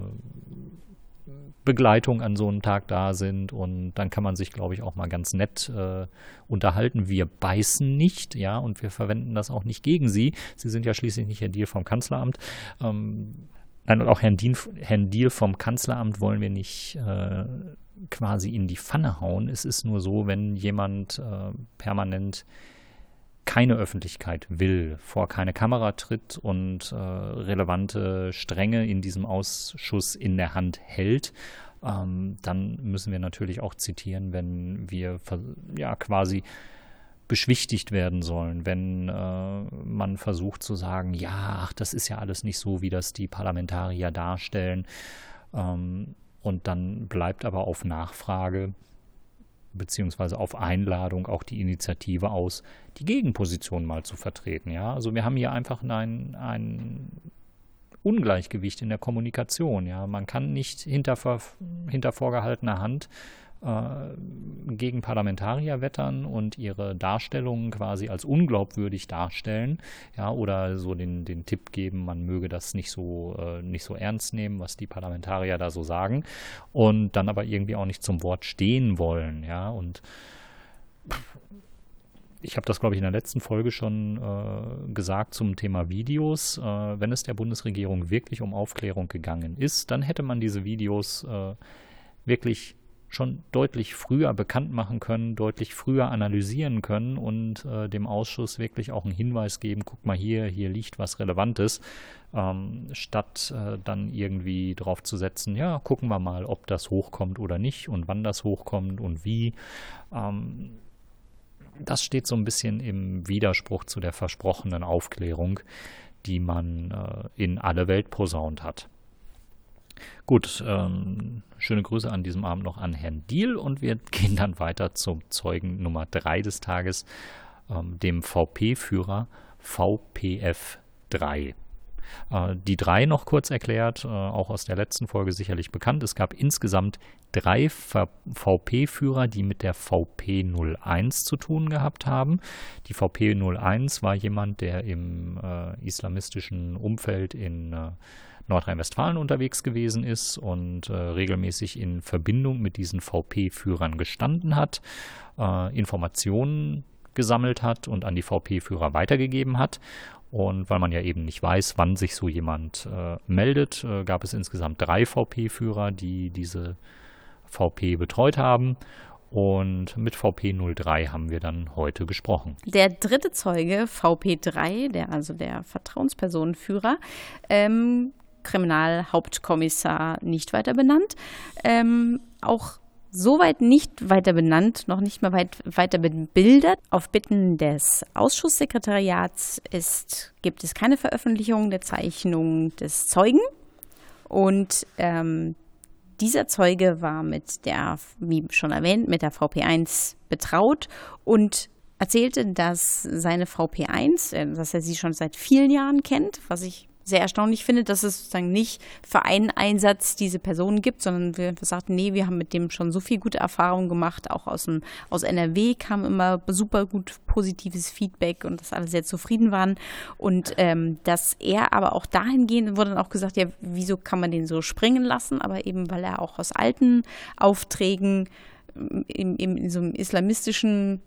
Begleitung an so einem Tag da sind und dann kann man sich, glaube ich, auch mal ganz nett äh, unterhalten. Wir beißen nicht, ja, und wir verwenden das auch nicht gegen Sie. Sie sind ja schließlich nicht Herr Deal vom Kanzleramt. Ähm, Nein, und auch Herrn, Dien, Herrn Diel vom Kanzleramt wollen wir nicht äh, quasi in die Pfanne hauen. Es ist nur so, wenn jemand äh, permanent keine Öffentlichkeit will, vor keine Kamera tritt und äh, relevante Stränge in diesem Ausschuss in der Hand hält, ähm, dann müssen wir natürlich auch zitieren, wenn wir ja quasi beschwichtigt werden sollen, wenn äh, man versucht zu sagen, ja, ach, das ist ja alles nicht so, wie das die Parlamentarier darstellen. Ähm, und dann bleibt aber auf Nachfrage beziehungsweise auf Einladung auch die Initiative aus, die Gegenposition mal zu vertreten. Ja, also wir haben hier einfach ein, ein Ungleichgewicht in der Kommunikation. Ja, man kann nicht hinter, hinter vorgehaltener Hand gegen Parlamentarier wettern und ihre Darstellungen quasi als unglaubwürdig darstellen, ja, oder so den, den Tipp geben, man möge das nicht so, äh, nicht so ernst nehmen, was die Parlamentarier da so sagen, und dann aber irgendwie auch nicht zum Wort stehen wollen, ja, und ich habe das, glaube ich, in der letzten Folge schon äh, gesagt zum Thema Videos. Äh, wenn es der Bundesregierung wirklich um Aufklärung gegangen ist, dann hätte man diese Videos äh, wirklich schon deutlich früher bekannt machen können, deutlich früher analysieren können und äh, dem Ausschuss wirklich auch einen Hinweis geben, guck mal hier, hier liegt was Relevantes, ähm, statt äh, dann irgendwie drauf zu setzen, ja, gucken wir mal, ob das hochkommt oder nicht und wann das hochkommt und wie. Ähm, das steht so ein bisschen im Widerspruch zu der versprochenen Aufklärung, die man äh, in alle Welt posaunt hat. Gut, ähm, schöne Grüße an diesem Abend noch an Herrn Diel und wir gehen dann weiter zum Zeugen Nummer 3 des Tages, ähm, dem VP-Führer VPF 3. Äh, die drei noch kurz erklärt, äh, auch aus der letzten Folge sicherlich bekannt. Es gab insgesamt drei VP-Führer, die mit der VP01 zu tun gehabt haben. Die VP01 war jemand, der im äh, islamistischen Umfeld in äh, Nordrhein-Westfalen unterwegs gewesen ist und äh, regelmäßig in Verbindung mit diesen VP-Führern gestanden hat, äh, Informationen gesammelt hat und an die VP-Führer weitergegeben hat. Und weil man ja eben nicht weiß, wann sich so jemand äh, meldet, äh, gab es insgesamt drei VP-Führer, die diese VP betreut haben. Und mit VP03 haben wir dann heute gesprochen.
Der dritte Zeuge, VP3, der also der Vertrauenspersonenführer, ähm, Kriminalhauptkommissar nicht weiter benannt, ähm, auch soweit nicht weiter benannt, noch nicht mal weit, weiter bebildert. Auf Bitten des Ausschusssekretariats ist, gibt es keine Veröffentlichung der Zeichnung des Zeugen. Und ähm, dieser Zeuge war mit der, wie schon erwähnt, mit der VP1 betraut und erzählte, dass seine VP1, äh, dass er sie schon seit vielen Jahren kennt, was ich sehr erstaunlich finde, dass es sozusagen nicht für einen Einsatz diese Personen gibt, sondern wir sagten, nee, wir haben mit dem schon so viel gute Erfahrungen gemacht. Auch aus, dem, aus NRW kam immer super gut positives Feedback und dass alle sehr zufrieden waren. Und ähm, dass er aber auch dahingehend wurde dann auch gesagt, ja, wieso kann man den so springen lassen? Aber eben, weil er auch aus alten Aufträgen im, im, in so einem islamistischen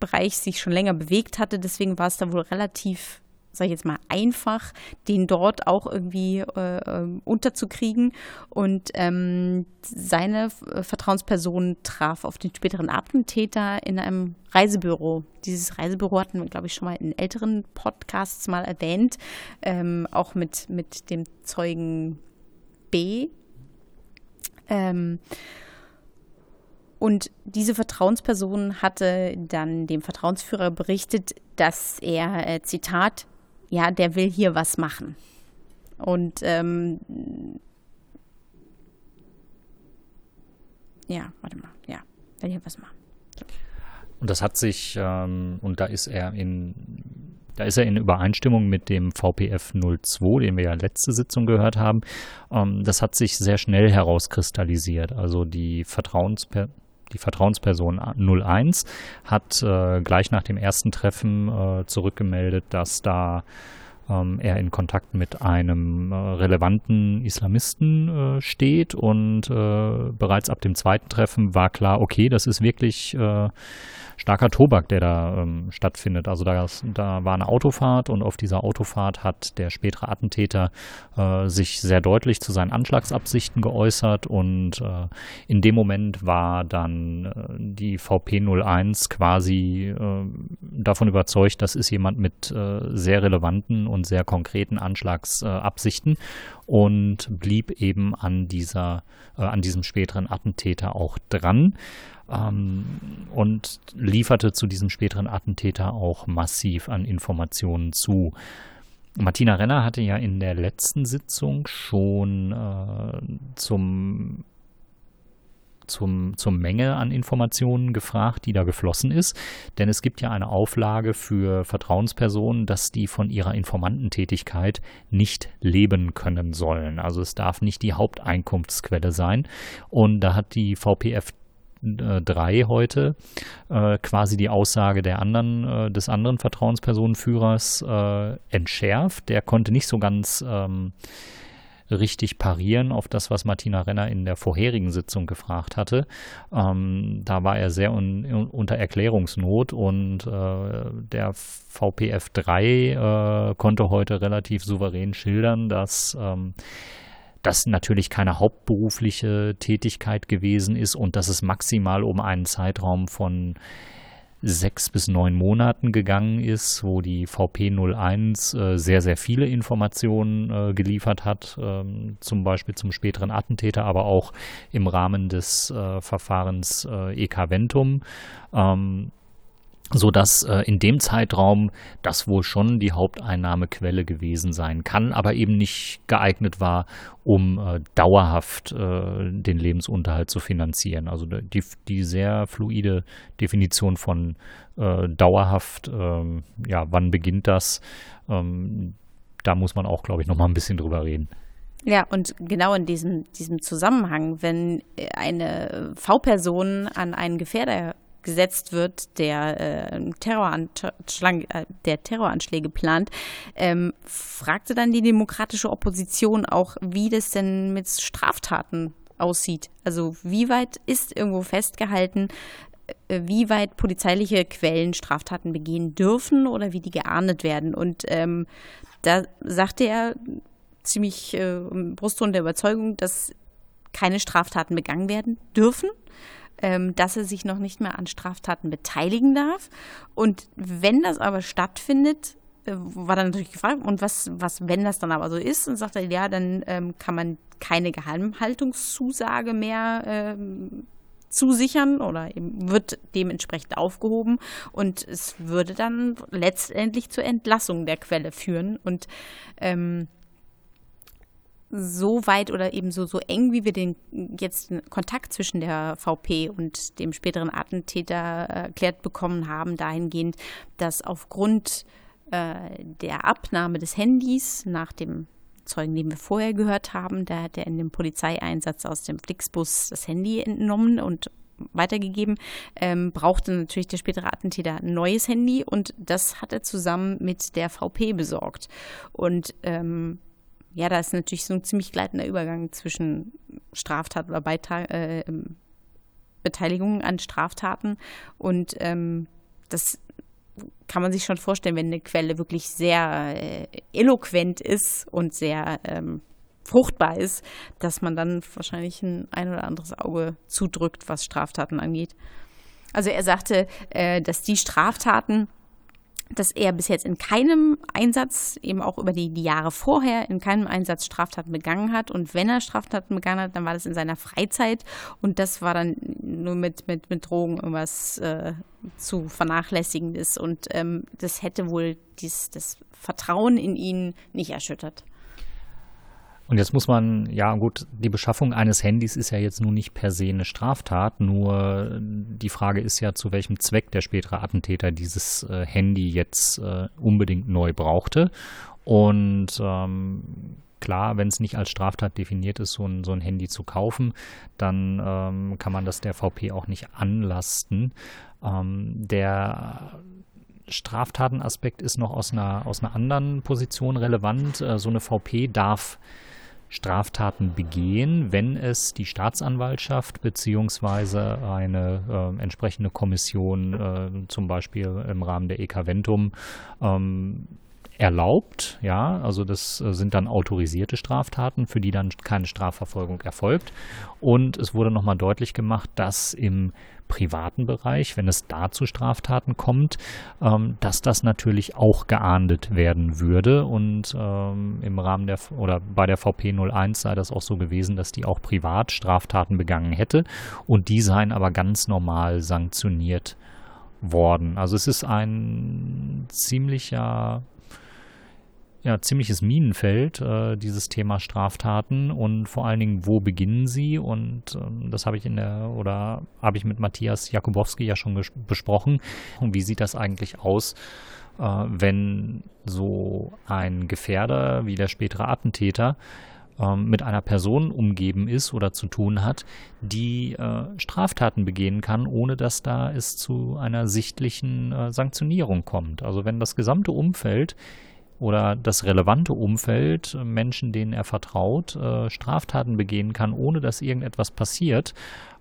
Bereich sich schon länger bewegt hatte. Deswegen war es da wohl relativ sage ich jetzt mal, einfach, den dort auch irgendwie äh, ähm, unterzukriegen. Und ähm, seine äh, Vertrauensperson traf auf den späteren Attentäter in einem Reisebüro. Dieses Reisebüro hatten wir, glaube ich, schon mal in älteren Podcasts mal erwähnt, ähm, auch mit, mit dem Zeugen B. Ähm, und diese Vertrauensperson hatte dann dem Vertrauensführer berichtet, dass er, äh, Zitat, ja, der will hier was machen. Und ähm, ja, warte mal, ja, will hier was machen.
Und das hat sich, ähm, und da ist er in, da ist er in Übereinstimmung mit dem VPF 02, den wir ja letzte Sitzung gehört haben. Ähm, das hat sich sehr schnell herauskristallisiert. Also die Vertrauensper die Vertrauensperson 01 hat äh, gleich nach dem ersten Treffen äh, zurückgemeldet, dass da ähm, er in Kontakt mit einem äh, relevanten Islamisten äh, steht und äh, bereits ab dem zweiten Treffen war klar, okay, das ist wirklich starker Tobak, der da ähm, stattfindet. Also da, da war eine Autofahrt und auf dieser Autofahrt hat der spätere Attentäter äh, sich sehr deutlich zu seinen Anschlagsabsichten geäußert und äh, in dem Moment war dann äh, die VP01 quasi äh, davon überzeugt, das ist jemand mit äh, sehr relevanten und sehr konkreten Anschlagsabsichten und blieb eben an dieser, äh, an diesem späteren Attentäter auch dran ähm, und lieferte zu diesem späteren Attentäter auch massiv an Informationen zu. Martina Renner hatte ja in der letzten Sitzung schon äh, zum zum, zur Menge an Informationen gefragt, die da geflossen ist. Denn es gibt ja eine Auflage für Vertrauenspersonen, dass die von ihrer Informantentätigkeit nicht leben können sollen. Also es darf nicht die Haupteinkunftsquelle sein. Und da hat die VPF 3 äh, heute äh, quasi die Aussage der anderen, äh, des anderen Vertrauenspersonenführers entschärft. Der konnte nicht so ganz ähm, richtig parieren auf das, was Martina Renner in der vorherigen Sitzung gefragt hatte. Ähm, da war er sehr un, unter Erklärungsnot und äh, der VPF 3 äh, konnte heute relativ souverän schildern, dass ähm, das natürlich keine hauptberufliche Tätigkeit gewesen ist und dass es maximal um einen Zeitraum von sechs bis neun Monaten gegangen ist, wo die VP01 äh, sehr, sehr viele Informationen äh, geliefert hat, ähm, zum Beispiel zum späteren Attentäter, aber auch im Rahmen des äh, Verfahrens äh, EK Ventum. Ähm, so dass äh, in dem Zeitraum das wohl schon die Haupteinnahmequelle gewesen sein kann, aber eben nicht geeignet war, um äh, dauerhaft äh, den Lebensunterhalt zu finanzieren. Also die, die sehr fluide Definition von äh, dauerhaft, ähm, ja, wann beginnt das? Ähm, da muss man auch, glaube ich, noch mal ein bisschen drüber reden.
Ja, und genau in diesem, diesem Zusammenhang, wenn eine V-Person an einen Gefährder gesetzt wird, der, äh, Terroranschlag, äh, der Terroranschläge plant, ähm, fragte dann die demokratische Opposition auch, wie das denn mit Straftaten aussieht. Also wie weit ist irgendwo festgehalten, äh, wie weit polizeiliche Quellen Straftaten begehen dürfen oder wie die geahndet werden. Und ähm, da sagte er ziemlich äh, Brustton der Überzeugung, dass keine Straftaten begangen werden dürfen ähm, dass er sich noch nicht mehr an Straftaten beteiligen darf. Und wenn das aber stattfindet, äh, war dann natürlich gefragt, und was, was, wenn das dann aber so ist, und sagt er, ja, dann ähm, kann man keine Geheimhaltungszusage mehr ähm, zusichern oder eben wird dementsprechend aufgehoben. Und es würde dann letztendlich zur Entlassung der Quelle führen. Und ähm, so weit oder eben so, so eng, wie wir den jetzt den Kontakt zwischen der VP und dem späteren Attentäter erklärt bekommen haben, dahingehend, dass aufgrund äh, der Abnahme des Handys nach dem Zeugen, den wir vorher gehört haben, da hat er in dem Polizeieinsatz aus dem Flixbus das Handy entnommen und weitergegeben, ähm, brauchte natürlich der spätere Attentäter ein neues Handy und das hat er zusammen mit der VP besorgt. Und ähm, ja, da ist natürlich so ein ziemlich gleitender Übergang zwischen Straftat oder Beitrag, äh, ähm, Beteiligung an Straftaten und ähm, das kann man sich schon vorstellen, wenn eine Quelle wirklich sehr äh, eloquent ist und sehr ähm, fruchtbar ist, dass man dann wahrscheinlich ein ein oder anderes Auge zudrückt, was Straftaten angeht. Also er sagte, äh, dass die Straftaten, dass er bis jetzt in keinem Einsatz, eben auch über die, die Jahre vorher, in keinem Einsatz Straftaten begangen hat. Und wenn er Straftaten begangen hat, dann war das in seiner Freizeit. Und das war dann nur mit, mit, mit Drogen irgendwas äh, zu vernachlässigendes. Und ähm, das hätte wohl dies, das Vertrauen in ihn nicht erschüttert.
Und jetzt muss man, ja gut, die Beschaffung eines Handys ist ja jetzt nun nicht per se eine Straftat, nur die Frage ist ja, zu welchem Zweck der spätere Attentäter dieses äh, Handy jetzt äh, unbedingt neu brauchte. Und ähm, klar, wenn es nicht als Straftat definiert ist, so ein, so ein Handy zu kaufen, dann ähm, kann man das der VP auch nicht anlasten. Ähm, der Straftatenaspekt ist noch aus einer, aus einer anderen Position relevant. Äh, so eine VP darf Straftaten begehen, wenn es die Staatsanwaltschaft beziehungsweise eine äh, entsprechende Kommission, äh, zum Beispiel im Rahmen der EK Ventum, ähm, erlaubt, ja, also das äh, sind dann autorisierte Straftaten, für die dann keine Strafverfolgung erfolgt. Und es wurde nochmal deutlich gemacht, dass im privaten Bereich, wenn es da zu Straftaten kommt, ähm, dass das natürlich auch geahndet werden würde. Und ähm, im Rahmen der oder bei der VP 01 sei das auch so gewesen, dass die auch privat Straftaten begangen hätte und die seien aber ganz normal sanktioniert worden. Also es ist ein ziemlicher ja, ziemliches Minenfeld, äh, dieses Thema Straftaten und vor allen Dingen, wo beginnen sie? Und ähm, das habe ich in der, oder habe ich mit Matthias Jakubowski ja schon besprochen. Und wie sieht das eigentlich aus, äh, wenn so ein Gefährder wie der spätere Attentäter ähm, mit einer Person umgeben ist oder zu tun hat, die äh, Straftaten begehen kann, ohne dass da es zu einer sichtlichen äh, Sanktionierung kommt. Also wenn das gesamte Umfeld oder das relevante Umfeld, äh, Menschen, denen er vertraut, äh, Straftaten begehen kann, ohne dass irgendetwas passiert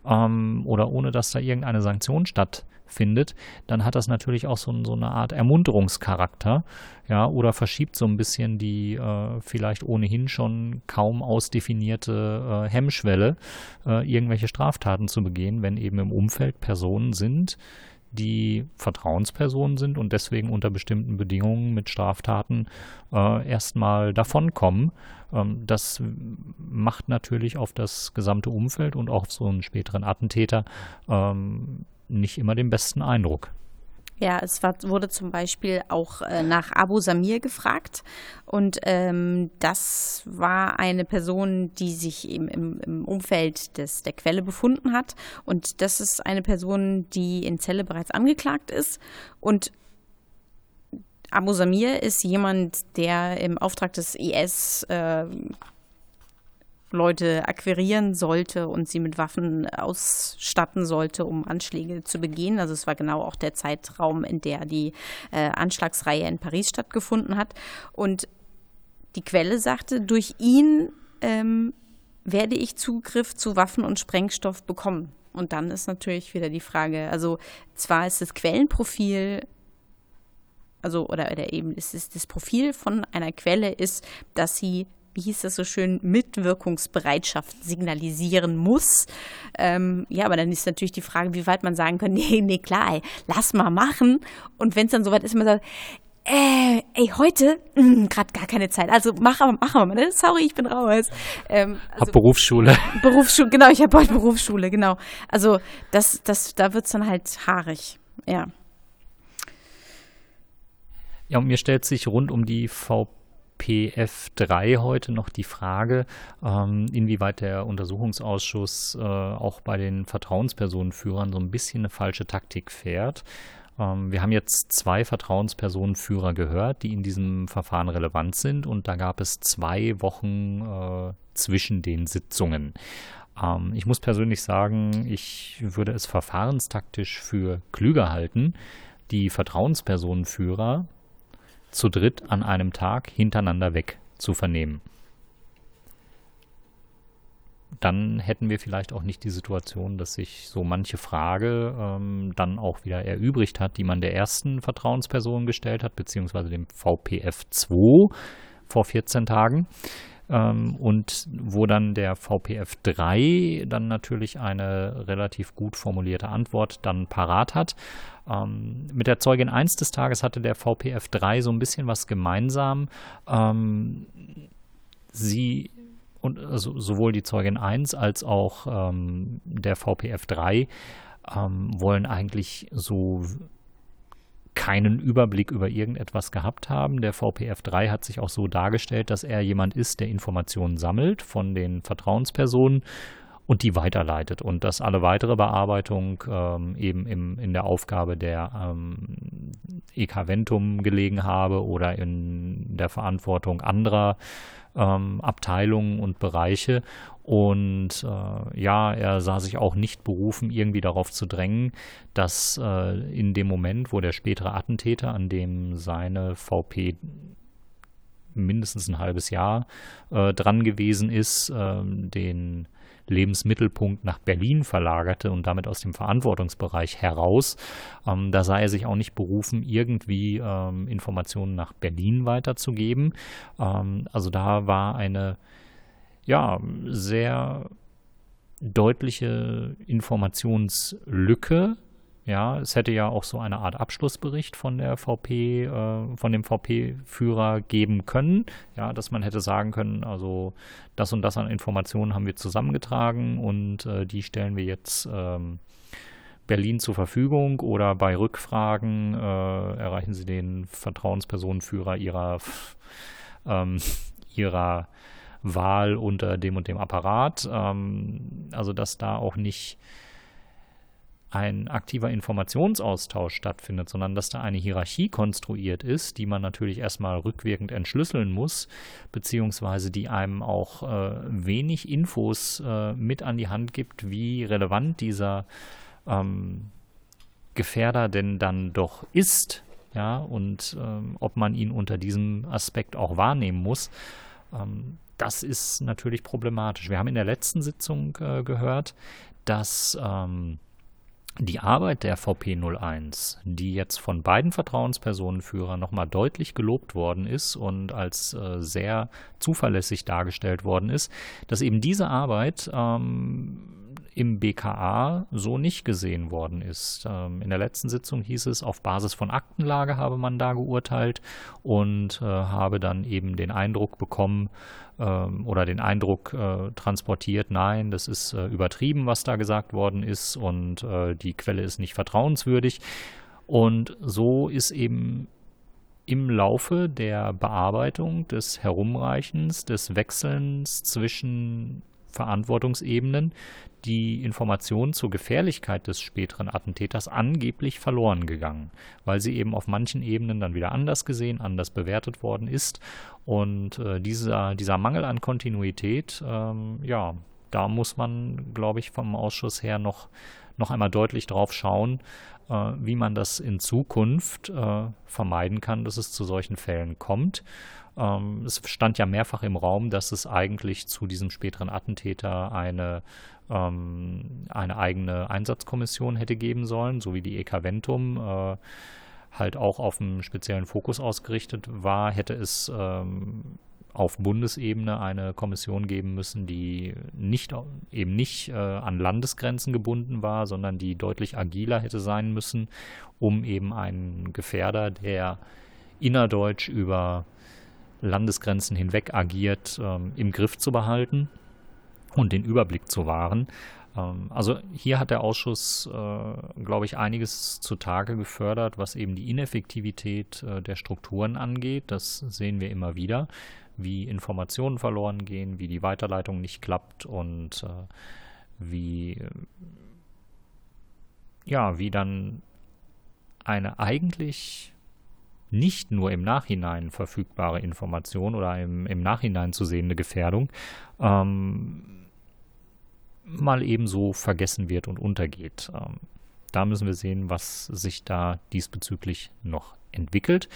ähm, oder ohne dass da irgendeine Sanktion stattfindet findet, dann hat das natürlich auch so, so eine Art Ermunterungscharakter, ja, oder verschiebt so ein bisschen die äh, vielleicht ohnehin schon kaum ausdefinierte äh, Hemmschwelle, äh, irgendwelche Straftaten zu begehen, wenn eben im Umfeld Personen sind, die Vertrauenspersonen sind und deswegen unter bestimmten Bedingungen mit Straftaten äh, erstmal davonkommen. Ähm, das macht natürlich auf das gesamte Umfeld und auch auf so einen späteren Attentäter ähm, nicht immer den besten Eindruck.
Ja, es war, wurde zum Beispiel auch äh, nach Abu Samir gefragt. Und ähm, das war eine Person, die sich eben im, im, Umfeld des, der Quelle befunden hat. Und das ist eine Person, die in Zelle bereits angeklagt ist. Und Abu Samir ist jemand, der im Auftrag des IS äh, Leute akquirieren sollte und sie mit Waffen ausstatten sollte, um Anschläge zu begehen. Also es war genau auch der Zeitraum, in der die äh, Anschlagsreihe in Paris stattgefunden hat. Und die Quelle sagte, durch ihn ähm, werde ich Zugriff zu Waffen und Sprengstoff bekommen. Und dann ist natürlich wieder die Frage, also zwar ist das Quellenprofil also oder, oder eben ist es das Profil von einer Quelle ist, dass sie wie hieß das so schön, Mitwirkungsbereitschaft signalisieren muss. Ähm, ja, aber dann ist natürlich die Frage, wie weit man sagen kann, nee, nee, klar, ey, lass mal machen. Und wenn es dann soweit ist, man sagt, äh, ey, heute hm, gerade gar keine Zeit. Also mach aber, mach aber mal. Ne? Sorry, ich bin raus.
Ähm, also, hab Berufsschule.
Berufsschule, genau, ich habe heute Berufsschule, genau. Also das, das, da wird's dann halt haarig, ja.
Ja, und mir stellt sich rund um die VP PF3 heute noch die Frage, ähm, inwieweit der Untersuchungsausschuss äh, auch bei den Vertrauenspersonenführern so ein bisschen eine falsche Taktik fährt. Ähm, wir haben jetzt zwei Vertrauenspersonenführer gehört, die in diesem Verfahren relevant sind und da gab es zwei Wochen äh, zwischen den Sitzungen. Ähm, ich muss persönlich sagen, ich würde es verfahrenstaktisch für klüger halten, die Vertrauenspersonenführer zu dritt an einem Tag hintereinander weg zu vernehmen. Dann hätten wir vielleicht auch nicht die Situation, dass sich so manche Frage ähm, dann auch wieder erübrigt hat, die man der ersten Vertrauensperson gestellt hat, beziehungsweise dem VPF 2 vor 14 Tagen ähm, und wo dann der VPF 3 dann natürlich eine relativ gut formulierte Antwort dann parat hat. Ähm, mit der Zeugin 1 des Tages hatte der VPF 3 so ein bisschen was gemeinsam. Ähm, sie und also sowohl die Zeugin 1 als auch ähm, der VPF 3 ähm, wollen eigentlich so keinen Überblick über irgendetwas gehabt haben. Der VPF3 hat sich auch so dargestellt, dass er jemand ist, der Informationen sammelt von den Vertrauenspersonen und die weiterleitet und dass alle weitere Bearbeitung ähm, eben im, in der Aufgabe der ähm, EK Ventum gelegen habe oder in der Verantwortung anderer ähm, Abteilungen und Bereiche. Und äh, ja, er sah sich auch nicht berufen, irgendwie darauf zu drängen, dass äh, in dem Moment, wo der spätere Attentäter, an dem seine VP mindestens ein halbes Jahr äh, dran gewesen ist, ähm, den Lebensmittelpunkt nach Berlin verlagerte und damit aus dem Verantwortungsbereich heraus. Ähm, da sah er sich auch nicht berufen, irgendwie ähm, Informationen nach Berlin weiterzugeben. Ähm, also da war eine ja sehr deutliche Informationslücke ja, es hätte ja auch so eine Art Abschlussbericht von der VP, äh, von dem VP-Führer geben können. Ja, dass man hätte sagen können, also das und das an Informationen haben wir zusammengetragen und äh, die stellen wir jetzt ähm, Berlin zur Verfügung oder bei Rückfragen äh, erreichen Sie den Vertrauenspersonenführer Ihrer, ähm, ihrer Wahl unter dem und dem Apparat. Ähm, also dass da auch nicht ein aktiver Informationsaustausch stattfindet, sondern dass da eine Hierarchie konstruiert ist, die man natürlich erstmal rückwirkend entschlüsseln muss, beziehungsweise die einem auch äh, wenig Infos äh, mit an die Hand gibt, wie relevant dieser ähm, Gefährder denn dann doch ist, ja, und ähm, ob man ihn unter diesem Aspekt auch wahrnehmen muss. Ähm, das ist natürlich problematisch. Wir haben in der letzten Sitzung äh, gehört, dass ähm, die Arbeit der VP01, die jetzt von beiden Vertrauenspersonenführern nochmal deutlich gelobt worden ist und als äh, sehr zuverlässig dargestellt worden ist, dass eben diese Arbeit ähm, im BKA so nicht gesehen worden ist. Ähm, in der letzten Sitzung hieß es, auf Basis von Aktenlage habe man da geurteilt und äh, habe dann eben den Eindruck bekommen ähm, oder den Eindruck äh, transportiert, nein, das ist äh, übertrieben, was da gesagt worden ist und äh, die Quelle ist nicht vertrauenswürdig. Und so ist eben im Laufe der Bearbeitung, des Herumreichens, des Wechselns zwischen Verantwortungsebenen die Information zur Gefährlichkeit des späteren Attentäters angeblich verloren gegangen, weil sie eben auf manchen Ebenen dann wieder anders gesehen, anders bewertet worden ist. Und äh, dieser, dieser Mangel an Kontinuität, ähm, ja, da muss man, glaube ich, vom Ausschuss her noch, noch einmal deutlich drauf schauen, äh, wie man das in Zukunft äh, vermeiden kann, dass es zu solchen Fällen kommt. Ähm, es stand ja mehrfach im Raum, dass es eigentlich zu diesem späteren Attentäter eine, ähm, eine eigene Einsatzkommission hätte geben sollen, so wie die EK Ventum äh, halt auch auf einen speziellen Fokus ausgerichtet war, hätte es ähm, auf Bundesebene eine Kommission geben müssen, die nicht eben nicht äh, an Landesgrenzen gebunden war, sondern die deutlich agiler hätte sein müssen, um eben einen Gefährder, der innerdeutsch über Landesgrenzen hinweg agiert, ähm, im Griff zu behalten und den Überblick zu wahren. Ähm, also hier hat der Ausschuss, äh, glaube ich, einiges zutage gefördert, was eben die Ineffektivität äh, der Strukturen angeht. Das sehen wir immer wieder, wie Informationen verloren gehen, wie die Weiterleitung nicht klappt und äh, wie ja, wie dann eine eigentlich nicht nur im Nachhinein verfügbare Information oder im, im Nachhinein zu sehende Gefährdung ähm, mal ebenso vergessen wird und untergeht. Ähm, da müssen wir sehen, was sich da diesbezüglich noch entwickelt.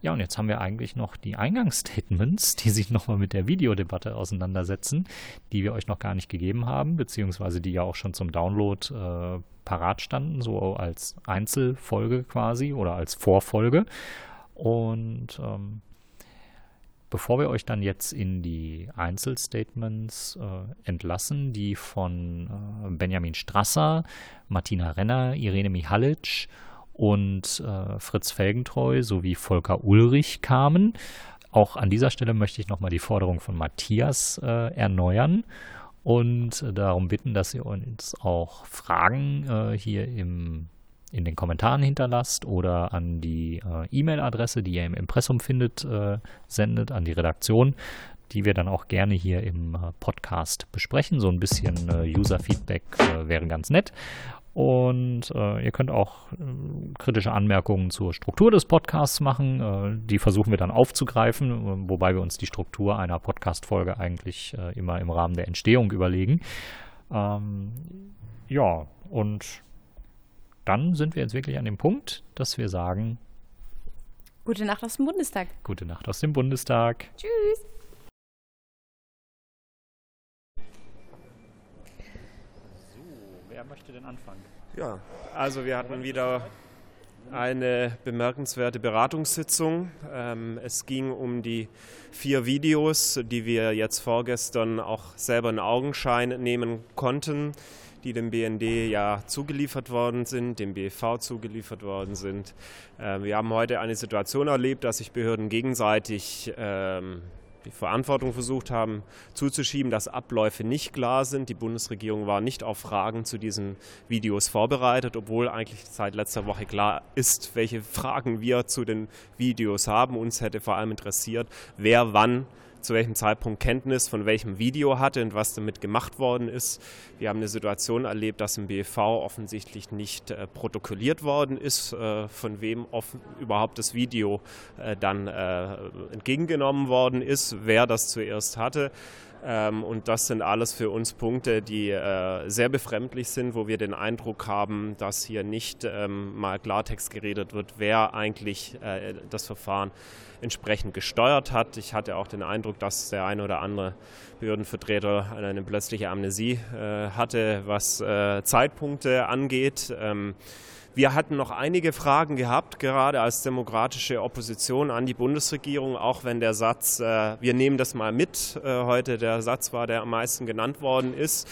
Ja, und jetzt haben wir eigentlich noch die Eingangsstatements, die sich nochmal mit der Videodebatte auseinandersetzen, die wir euch noch gar nicht gegeben haben, beziehungsweise die ja auch schon zum Download äh, parat standen, so als Einzelfolge quasi oder als Vorfolge. Und ähm, bevor wir euch dann jetzt in die Einzelstatements äh, entlassen, die von äh, Benjamin Strasser, Martina Renner, Irene Mihalic und äh, Fritz Felgentreu sowie Volker Ulrich kamen. Auch an dieser Stelle möchte ich nochmal die Forderung von Matthias äh, erneuern und darum bitten, dass ihr uns auch Fragen äh, hier im, in den Kommentaren hinterlasst oder an die äh, E-Mail-Adresse, die ihr im Impressum findet, äh, sendet, an die Redaktion die wir dann auch gerne hier im äh, Podcast besprechen. So ein bisschen User-Feedback wäre ganz nett. Und äh, ihr könnt auch äh, kritische Anmerkungen zur Struktur des Podcasts machen. Äh, die versuchen wir dann aufzugreifen, äh, wobei wir uns die Struktur einer Podcast-Folge eigentlich äh, immer im Rahmen der Entstehung überlegen. Ähm, ja, und dann sind wir jetzt wirklich an dem Punkt, dass wir sagen:
Gute Nacht aus dem Bundestag.
Gute Nacht aus dem Bundestag.
Tschüss.
Wer möchte denn anfangen?
Ja, also wir hatten wieder eine bemerkenswerte Beratungssitzung. Ähm, es ging um die vier Videos, die wir jetzt vorgestern auch selber in Augenschein nehmen konnten, die dem BND ja zugeliefert worden sind, dem BEV zugeliefert worden sind. Ähm, wir haben heute eine Situation erlebt, dass sich Behörden gegenseitig ähm, die Verantwortung versucht haben zuzuschieben, dass Abläufe nicht klar sind. Die Bundesregierung war nicht auf Fragen zu diesen Videos vorbereitet, obwohl eigentlich seit letzter Woche klar ist, welche Fragen wir zu den Videos haben. Uns hätte vor allem interessiert, wer wann zu welchem Zeitpunkt Kenntnis von welchem Video hatte und was damit gemacht worden ist. Wir haben eine Situation erlebt, dass im BEV offensichtlich nicht äh, protokolliert worden ist, äh, von wem überhaupt das Video äh, dann äh, entgegengenommen worden ist, wer das zuerst hatte. Ähm, und das sind alles für uns Punkte, die äh, sehr befremdlich sind, wo wir den Eindruck haben, dass hier nicht ähm, mal Klartext geredet wird, wer eigentlich äh, das Verfahren entsprechend gesteuert hat. Ich hatte auch den Eindruck, dass der eine oder andere Behördenvertreter eine plötzliche Amnesie äh, hatte, was Zeitpunkte angeht. Wir hatten noch einige Fragen gehabt, gerade als demokratische Opposition an die Bundesregierung, auch wenn der Satz, äh, wir nehmen das mal mit, äh, heute der Satz war, der am meisten genannt worden ist,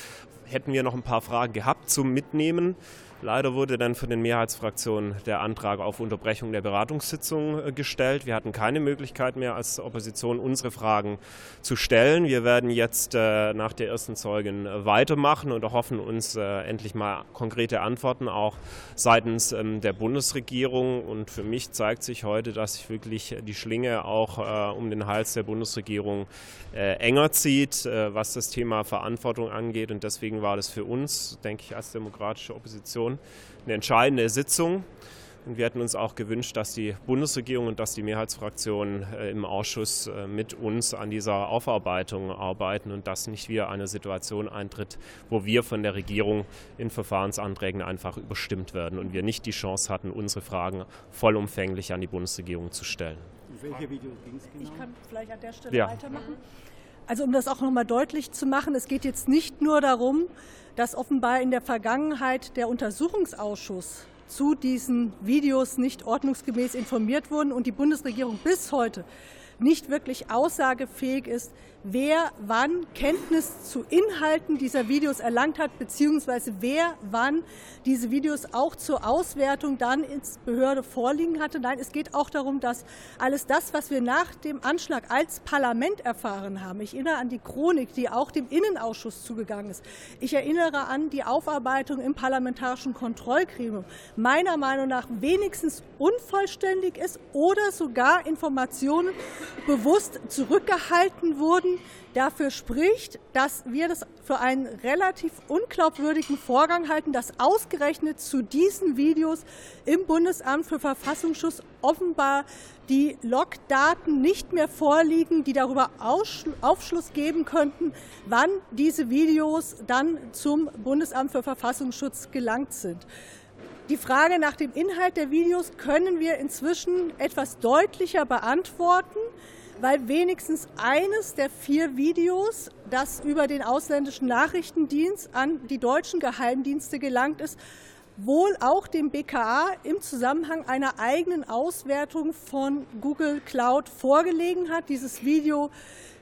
hätten wir noch ein paar Fragen gehabt zum Mitnehmen. Leider wurde dann von den Mehrheitsfraktionen der Antrag auf Unterbrechung der Beratungssitzung äh, gestellt. Wir hatten keine Möglichkeit mehr als Opposition unsere Fragen zu stellen. Wir werden jetzt äh, nach der ersten Zeugin äh, weitermachen und hoffen uns endlich mal konkrete Antworten auch seitens ähm, der Bundesregierung. Und für mich zeigt sich heute, dass sich wirklich die Schlinge auch um den Hals der Bundesregierung enger zieht, was das Thema Verantwortung angeht. Und deswegen war das für uns, denke ich, als demokratische Opposition Kommission eine entscheidende Sitzung. Und wir hätten uns auch gewünscht, dass die Bundesregierung und dass die Mehrheitsfraktionen äh, im Ausschuss äh, mit uns an dieser Aufarbeitung arbeiten und dass nicht wieder eine Situation eintritt, wo wir von der Regierung in Verfahrensanträgen einfach überstimmt werden und wir nicht die Chance hatten, unsere Fragen vollumfänglich an die Bundesregierung zu stellen.
welche Videos ging es genau? Ich kann vielleicht an der Stelle ja. weitermachen. Also um das auch noch mal deutlich zu machen, es geht jetzt nicht nur darum, dass offenbar in der Vergangenheit der Untersuchungsausschuss zu diesen Videos nicht ordnungsgemäß informiert wurden und die Bundesregierung bis heute nicht wirklich aussagefähig ist, wer wann Kenntnis zu Inhalten dieser Videos erlangt hat, beziehungsweise wer wann diese Videos auch zur Auswertung dann ins Behörde vorliegen hatte. Nein, es geht auch darum, dass alles das, was wir nach dem Anschlag als Parlament erfahren haben, ich erinnere an die Chronik, die auch dem Innenausschuss zugegangen ist. Ich erinnere an die Aufarbeitung im parlamentarischen Kontrollgremium, meiner Meinung nach wenigstens unvollständig ist oder sogar Informationen bewusst zurückgehalten wurden, dafür spricht, dass wir das für einen relativ unglaubwürdigen Vorgang halten, dass ausgerechnet zu diesen Videos im Bundesamt für Verfassungsschutz offenbar die Logdaten nicht mehr vorliegen, die darüber Aufschluss geben könnten, wann diese Videos dann zum Bundesamt für Verfassungsschutz gelangt sind. Die Frage nach dem Inhalt der Videos können wir inzwischen etwas deutlicher beantworten weil wenigstens eines der vier Videos, das über den ausländischen Nachrichtendienst an die deutschen Geheimdienste gelangt ist, wohl auch dem BKA im Zusammenhang einer eigenen Auswertung von Google Cloud vorgelegen hat. Dieses Video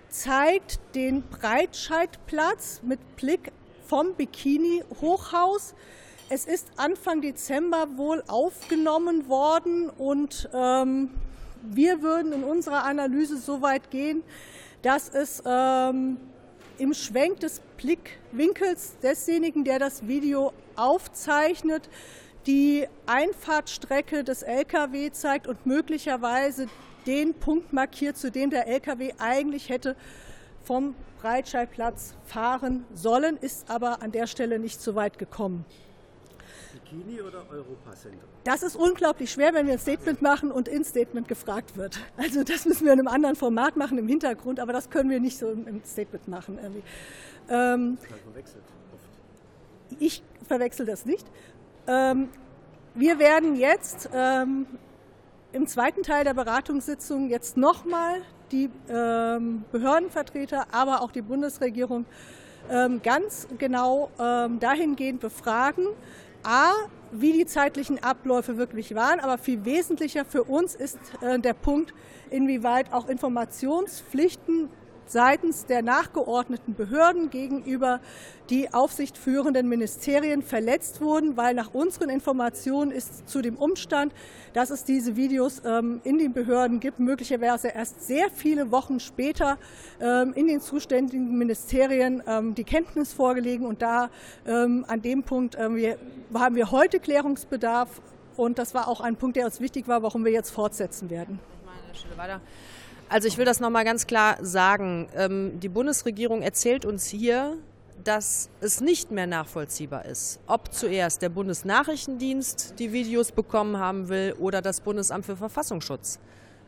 zeigt den Breitscheidplatz mit Blick vom Bikini-Hochhaus. Es ist Anfang Dezember wohl aufgenommen worden und ähm, wir würden in unserer Analyse so weit gehen, dass es ähm, im Schwenk des Blickwinkels desjenigen, der das Video aufzeichnet, die Einfahrtstrecke des Lkw zeigt und möglicherweise den Punkt markiert, zu dem der Lkw eigentlich hätte vom Breitscheidplatz fahren sollen, ist aber an der Stelle nicht so weit gekommen. Bikini oder Europacenter? Das ist unglaublich schwer, wenn wir ein Statement machen und ins Statement gefragt wird. Also das müssen wir in einem anderen Format machen im Hintergrund, aber das können wir nicht so im Statement machen. Irgendwie. Ähm. Ich verwechsel das nicht. Ähm, wir werden jetzt ähm, im zweiten Teil der Beratungssitzung jetzt nochmal die ähm, Behördenvertreter, aber auch die Bundesregierung ähm, ganz genau ähm, dahingehend befragen, A, wie die zeitlichen Abläufe wirklich waren, aber viel wesentlicher für uns ist äh, der Punkt, inwieweit auch Informationspflichten seitens der nachgeordneten Behörden gegenüber die aufsichtführenden Ministerien verletzt wurden, weil nach unseren Informationen ist zu dem Umstand, dass es diese Videos ähm, in den Behörden gibt, möglicherweise erst sehr viele Wochen später ähm, in den zuständigen Ministerien ähm, die Kenntnis vorgelegen. Und da ähm, an dem Punkt ähm, wir, haben wir heute Klärungsbedarf. Und das war auch ein Punkt, der uns wichtig war, warum wir jetzt fortsetzen werden. Ich meine, an der
weiter. Also ich will das nochmal ganz klar sagen. Ähm, die Bundesregierung erzählt uns hier, dass es nicht mehr nachvollziehbar ist, ob zuerst der Bundesnachrichtendienst die Videos bekommen haben will oder das Bundesamt für Verfassungsschutz.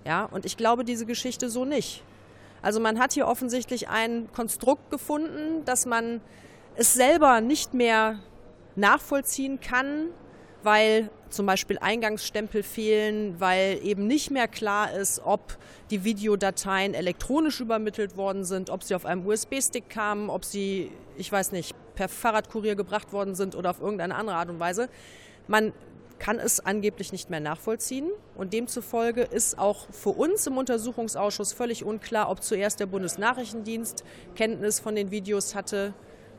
Ja, und ich glaube diese Geschichte so nicht. Also man hat hier offensichtlich ein Konstrukt gefunden, dass man es selber nicht mehr nachvollziehen kann, weil zum Beispiel Eingangsstempel fehlen, weil eben nicht mehr klar ist, ob die Videodateien elektronisch übermittelt worden sind, ob sie auf einem USB-Stick kamen, ob sie, ich weiß nicht, per Fahrradkurier gebracht worden sind oder auf irgendeine andere Art und Weise. Man kann es angeblich nicht mehr nachvollziehen. Und demzufolge ist auch für uns im Untersuchungsausschuss völlig unklar, ob zuerst der Bundesnachrichtendienst Kenntnis von den Videos hatte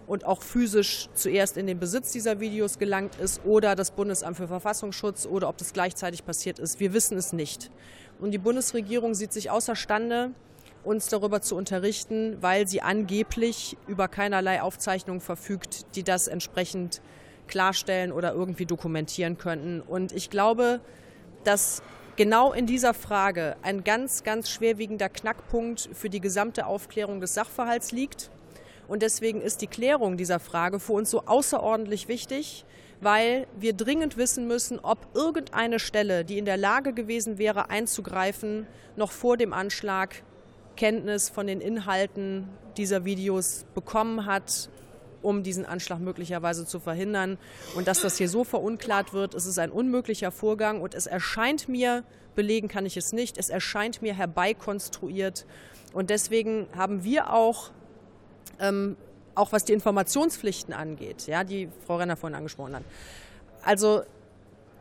und auch physisch zuerst in den Besitz dieser Videos gelangt ist oder das Bundesamt für Verfassungsschutz oder ob das gleichzeitig passiert ist. Wir wissen es nicht. Und die Bundesregierung sieht sich außerstande, uns darüber zu unterrichten, weil sie angeblich über keinerlei Aufzeichnungen verfügt, die das entsprechend klarstellen oder irgendwie dokumentieren könnten. Und ich glaube, dass genau in dieser Frage ein ganz, ganz schwerwiegender Knackpunkt für die gesamte Aufklärung des Sachverhalts liegt. Und deswegen ist die Klärung dieser Frage für uns so außerordentlich wichtig, weil wir dringend wissen müssen, ob irgendeine Stelle, die in der Lage gewesen wäre, einzugreifen, noch vor dem Anschlag Kenntnis von den Inhalten dieser Videos bekommen hat, um diesen Anschlag möglicherweise zu verhindern. Und dass das hier so verunklart wird, es ist ein unmöglicher Vorgang und es erscheint mir, belegen kann ich es nicht, es erscheint mir herbeikonstruiert. Und deswegen haben wir auch ähm, auch was die Informationspflichten angeht, ja, die Frau Renner vorhin angesprochen hat. Also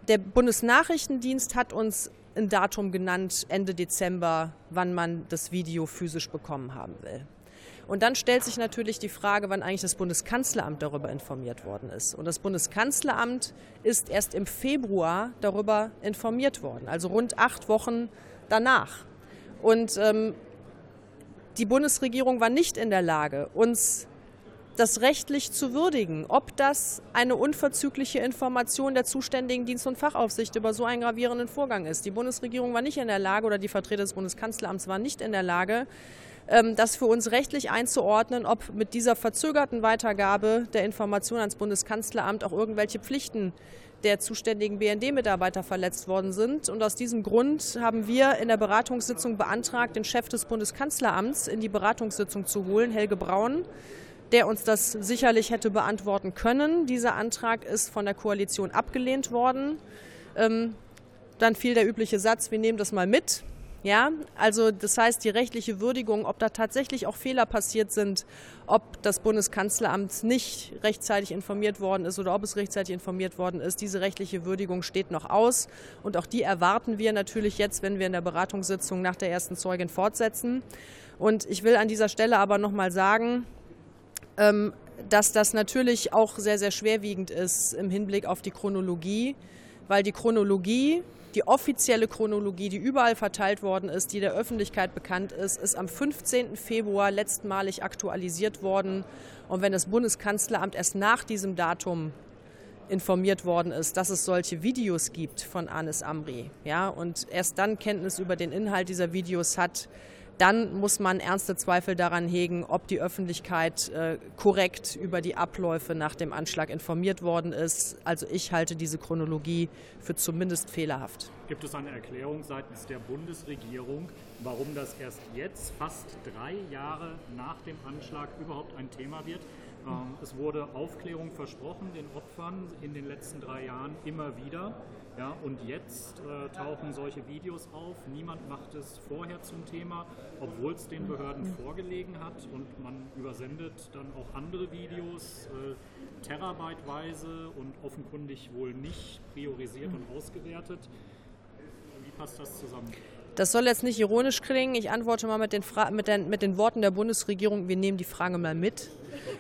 der Bundesnachrichtendienst hat uns ein Datum genannt, Ende Dezember, wann man das Video physisch bekommen haben will. Und dann stellt sich natürlich die Frage, wann eigentlich das Bundeskanzleramt darüber informiert worden ist. Und das Bundeskanzleramt ist erst im Februar darüber informiert worden, also rund acht Wochen danach. Und ähm, die Bundesregierung war nicht in der Lage, uns das rechtlich zu würdigen, ob das eine unverzügliche Information der zuständigen Dienst- und Fachaufsicht über so einen gravierenden Vorgang ist. Die Bundesregierung war nicht in der Lage oder die Vertreter des Bundeskanzleramts waren nicht in der Lage, ähm, das für uns rechtlich einzuordnen, ob mit dieser verzögerten Weitergabe der Information ans Bundeskanzleramt auch irgendwelche Pflichten der zuständigen BND-Mitarbeiter verletzt worden sind. Und aus diesem Grund haben wir in der Beratungssitzung beantragt, den Chef des Bundeskanzleramts in die Beratungssitzung zu holen, Helge Braun, der uns das sicherlich hätte beantworten können. Dieser Antrag ist von der Koalition abgelehnt worden. Ähm, dann fiel der übliche Satz, wir nehmen das mal mit. Ja, also das heißt, die rechtliche Würdigung, ob da tatsächlich auch Fehler passiert sind, ob das Bundeskanzleramt nicht rechtzeitig informiert worden ist oder ob es rechtzeitig informiert worden ist, diese rechtliche Würdigung steht noch aus. Und auch die erwarten wir natürlich jetzt, wenn wir in der Beratungssitzung nach der ersten Zeugin fortsetzen. Und ich will an dieser Stelle aber noch mal sagen, ähm, dass das natürlich auch sehr, sehr schwerwiegend ist im Hinblick auf die Chronologie, weil die Chronologie die offizielle Chronologie, die überall verteilt worden ist, die der Öffentlichkeit bekannt ist, ist am 15. Februar letztmalig aktualisiert worden. Und wenn das Bundeskanzleramt erst nach diesem Datum informiert worden ist, dass es solche Videos gibt von Anis Amri, ja, und erst dann Kenntnis über den Inhalt dieser Videos hat, dann muss man ernste Zweifel daran hegen, ob die Öffentlichkeit äh, korrekt über die Abläufe nach dem Anschlag informiert worden ist. Also ich halte diese Chronologie für zumindest fehlerhaft.
Gibt es eine Erklärung seitens der Bundesregierung, warum das erst jetzt, fast drei Jahre nach dem Anschlag, überhaupt ein Thema wird? Ähm, es wurde Aufklärung versprochen den Opfern in den letzten drei Jahren immer wieder. Ja, und jetzt äh, tauchen solche Videos auf. Niemand macht es vorher zum Thema, obwohl es den Behörden vorgelegen hat. Und man übersendet dann auch andere Videos äh, terabyteweise und offenkundig wohl nicht priorisiert und ausgewertet. Wie passt das zusammen?
Das soll jetzt nicht ironisch klingen. Ich antworte mal mit den, mit, den, mit den Worten der Bundesregierung. Wir nehmen die Frage mal mit.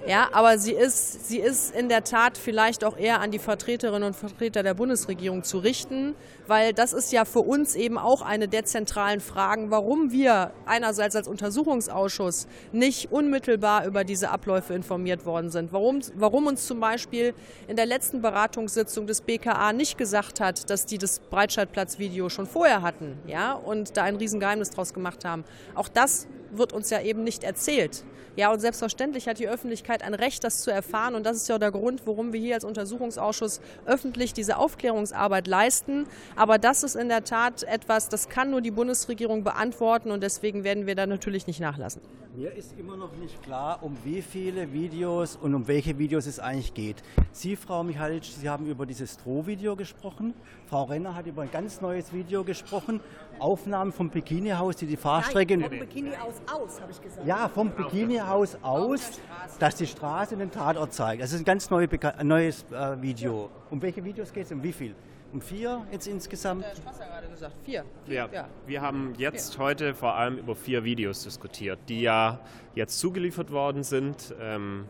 Ja, aber sie ist, sie ist in der Tat vielleicht auch eher an die Vertreterinnen und Vertreter der Bundesregierung zu richten, weil das ist ja für uns eben auch eine der zentralen Fragen, warum wir einerseits als Untersuchungsausschuss nicht unmittelbar über diese Abläufe informiert worden sind. Warum, warum uns zum Beispiel in der letzten Beratungssitzung des BKA nicht gesagt hat, dass die das Breitscheidplatz-Video schon vorher hatten, ja, und da ein Riesengeheimnis draus gemacht haben. Auch das wird uns ja eben nicht erzählt. Ja, und selbstverständlich hat die Öffentlichkeit ein Recht, das zu erfahren. Und das ist ja der Grund, warum wir hier als Untersuchungsausschuss öffentlich diese Aufklärungsarbeit leisten. Aber das ist in der Tat etwas, das kann nur die Bundesregierung beantworten und deswegen werden wir da natürlich nicht nachlassen.
Mir ist immer noch nicht klar, um wie viele Videos und um welche Videos es eigentlich geht. Sie, Frau Michalic, Sie haben über dieses Stroh-Video gesprochen. Frau Renner hat über ein ganz neues Video gesprochen. Aufnahmen vom Bikini-Haus, die die Fahrstrecke...
Nein, vom Bikini-Haus aus, habe ich gesagt.
Ja, vom Bikini-Haus aus, dass die Straße den Tatort zeigt. Das ist ein ganz neu, neues äh, Video. Um welche Videos geht es? Um wie viel? Um vier jetzt insgesamt? Der Strasser gerade
gesagt, vier. Ja, ja. wir haben jetzt vier. heute vor allem über vier Videos diskutiert, die ja jetzt zugeliefert worden sind. Ähm,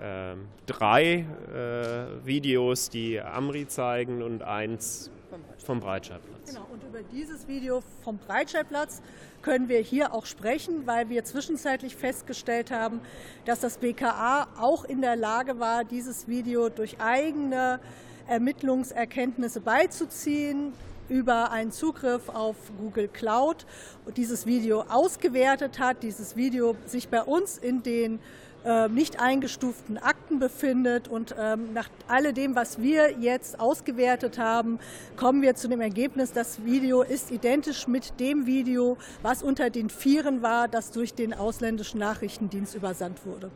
äh, drei äh, Videos, die Amri zeigen und eins vom Breitscheidplatz.
Genau, und über dieses Video vom Breitscheidplatz können wir hier auch sprechen, weil wir zwischenzeitlich festgestellt haben, dass das BKA auch in der Lage war, dieses Video durch eigene Ermittlungserkenntnisse beizuziehen über einen Zugriff auf Google Cloud und dieses Video ausgewertet hat, dieses Video sich bei uns in den äh, nicht eingestuften Akten befindet. Und ähm, nach alledem, was wir jetzt ausgewertet haben, kommen wir zu dem Ergebnis, das Video ist identisch mit dem Video, was unter den Vieren war, das durch den ausländischen Nachrichtendienst übersandt wurde.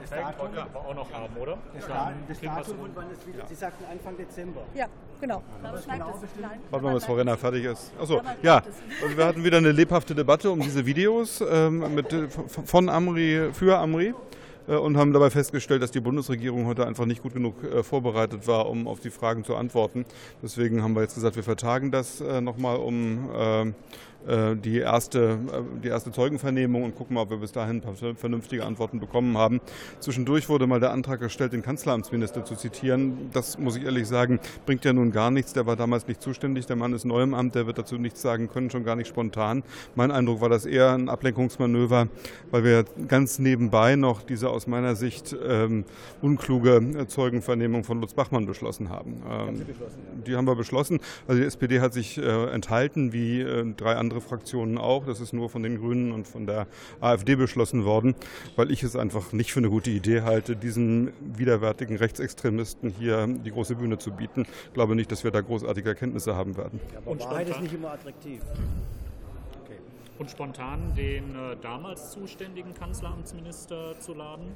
Das Datum wollen wir auch noch haben, oder?
Das, Datum, das Datum und wann das Video, ja. Sie sagten Anfang Dezember.
Ja, genau.
genau Warten wir mal, bis Frau Renner fertig ist. Achso, ja. Also wir hatten wieder eine lebhafte Debatte um diese Videos ähm, mit, von Amri für Amri. Äh, und haben dabei festgestellt, dass die Bundesregierung heute einfach nicht gut genug äh, vorbereitet war, um auf die Fragen zu antworten. Deswegen haben wir jetzt gesagt, wir vertagen das äh, nochmal um ähm, äh, die erste, äh, die erste Zeugenvernehmung und gucken mal, ob wir bis dahin ein paar vernünftige Antworten bekommen haben. Zwischendurch wurde mal der Antrag gestellt, den Kanzleramtsminister zu zitieren. Das muss ich ehrlich sagen, bringt ja nun gar nichts. Der war damals nicht zuständig. Der Mann ist neu im Amt, der wird dazu nichts sagen können, schon gar nicht spontan. Mein Eindruck war das eher ein Ablenkungsmanöver, weil wir ganz nebenbei noch diese aus meiner Sicht ähm, unkluge Zeugenvernehmung von Lutz Bachmann beschlossen haben. Ähm, die haben wir beschlossen. Also die SPD hat sich äh, enthalten, wie äh, drei andere andere Fraktionen auch. Das ist nur von den Grünen und von der AfD beschlossen worden, weil ich es einfach nicht für eine gute Idee halte, diesen widerwärtigen Rechtsextremisten hier die große Bühne zu bieten. Ich glaube nicht, dass wir da großartige Erkenntnisse haben werden.
Ja, aber und Wahrheit ist nicht immer attraktiv
und spontan den äh, damals zuständigen Kanzleramtsminister zu laden?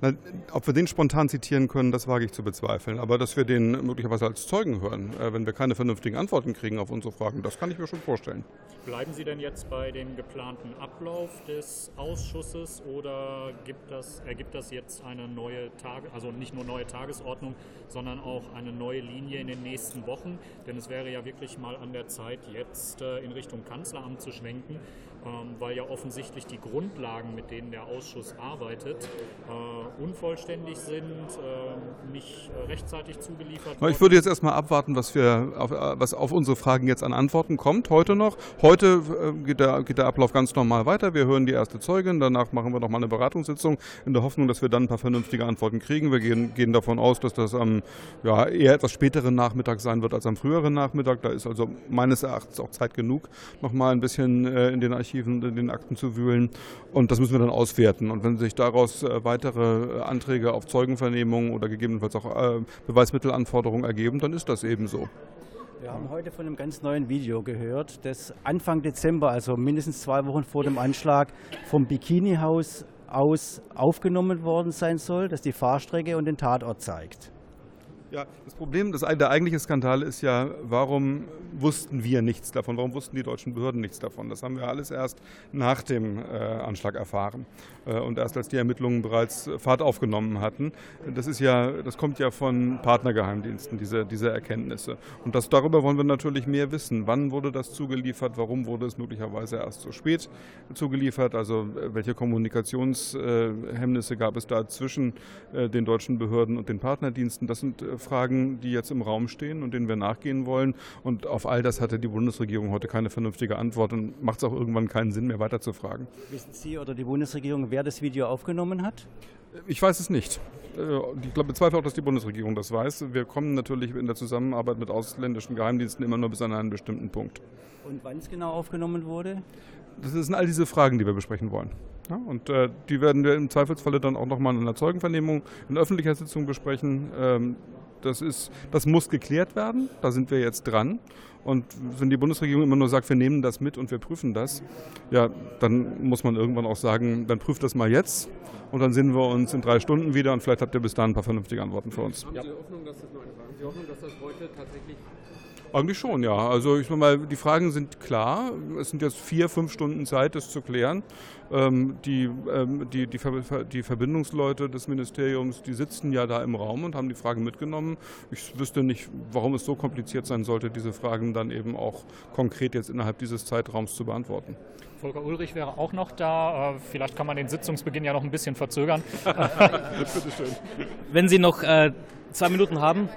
Na, ob wir den spontan zitieren können, das wage ich zu bezweifeln. Aber dass wir den möglicherweise als Zeugen hören, äh, wenn wir keine vernünftigen Antworten kriegen auf unsere Fragen, das kann ich mir schon vorstellen.
Bleiben Sie denn jetzt bei dem geplanten Ablauf des Ausschusses oder gibt das, ergibt das jetzt eine neue Tage, also nicht nur neue Tagesordnung, sondern auch eine neue Linie in den nächsten Wochen? Denn es wäre ja wirklich mal an der Zeit, jetzt äh, in Richtung Kanzleramt zu schwenken weil ja offensichtlich die Grundlagen, mit denen der Ausschuss arbeitet, äh, unvollständig sind, äh, nicht rechtzeitig zugeliefert
worden. Ich würde jetzt erstmal abwarten, was, wir auf, was auf unsere Fragen jetzt an Antworten kommt, heute noch. Heute äh, geht der, geht der Ablauf ganz normal weiter. Wir hören die erste Zeugin, danach machen wir nochmal eine Beratungssitzung in der Hoffnung, dass wir dann ein paar vernünftige Antworten kriegen. Wir gehen, gehen davon aus, dass das am ja, eher etwas späteren Nachmittag sein wird als am früheren Nachmittag. Da ist also meines Erachtens auch Zeit genug, nochmal ein bisschen in den Archiven in den Akten zu wühlen. Und das müssen wir dann auswerten. Und wenn sich daraus äh, weitere äh, Anträge auf Zeugenvernehmungen oder gegebenenfalls auch äh, Beweismittelanforderungen ergeben, dann ist das eben so.
Wir haben heute von einem ganz neuen Video gehört, das Anfang Dezember, also mindestens zwei Wochen vor dem Anschlag, vom Bikini-Haus aus aufgenommen worden sein soll, das die Fahrstrecke und den Tatort zeigt.
Ja, das Problem, das, der eigentliche Skandal ist ja, warum wussten wir nichts davon? Warum wussten die deutschen Behörden nichts davon? Das haben wir alles erst nach dem äh, Anschlag erfahren äh, und erst als die Ermittlungen bereits Fahrt aufgenommen hatten. Das ist ja, das kommt ja von Partnergeheimdiensten, diese, diese Erkenntnisse. Und das, darüber wollen wir natürlich mehr wissen. Wann wurde das zugeliefert? Warum wurde es möglicherweise erst so spät zugeliefert? Also äh, welche Kommunikationshemmnisse gab es da zwischen äh, den deutschen Behörden und den Partnerdiensten? Das sind äh, Fragen, die jetzt im Raum stehen und denen wir nachgehen wollen. Und auf all das hatte die Bundesregierung heute keine vernünftige Antwort und macht es auch irgendwann keinen Sinn mehr weiterzufragen.
Wissen Sie oder die Bundesregierung, wer das Video aufgenommen hat?
Ich weiß es nicht. Äh, ich glaube, bezweifle auch, dass die Bundesregierung das weiß. Wir kommen natürlich in der Zusammenarbeit mit ausländischen Geheimdiensten immer nur bis an einen bestimmten Punkt.
Und wann es genau aufgenommen wurde?
Das sind all diese Fragen, die wir besprechen wollen. Ja, und äh, die werden wir im Zweifelsfalle dann auch nochmal in einer Zeugenvernehmung in öffentlicher Sitzung besprechen. Ähm, das, ist, das muss geklärt werden. Da sind wir jetzt dran. Und wenn die Bundesregierung immer nur sagt, wir nehmen das mit und wir prüfen das, ja, dann muss man irgendwann auch sagen, dann prüft das mal jetzt und dann sehen wir uns in drei Stunden wieder und vielleicht habt ihr bis dahin ein paar vernünftige Antworten für uns. Haben Sie Hoffnung, dass das, noch Haben Sie Hoffnung, dass das heute tatsächlich eigentlich schon, ja. Also ich meine mal, die Fragen sind klar. Es sind jetzt vier, fünf Stunden Zeit, das zu klären. Ähm, die, ähm, die, die, Ver die, Verbindungsleute des Ministeriums, die sitzen ja da im Raum und haben die Fragen mitgenommen. Ich wüsste nicht, warum es so kompliziert sein sollte, diese Fragen dann eben auch konkret jetzt innerhalb dieses Zeitraums zu beantworten.
Volker Ulrich wäre auch noch da. Äh, vielleicht kann man den Sitzungsbeginn ja noch ein bisschen verzögern.
Bitte schön. Wenn Sie noch äh, zwei Minuten haben,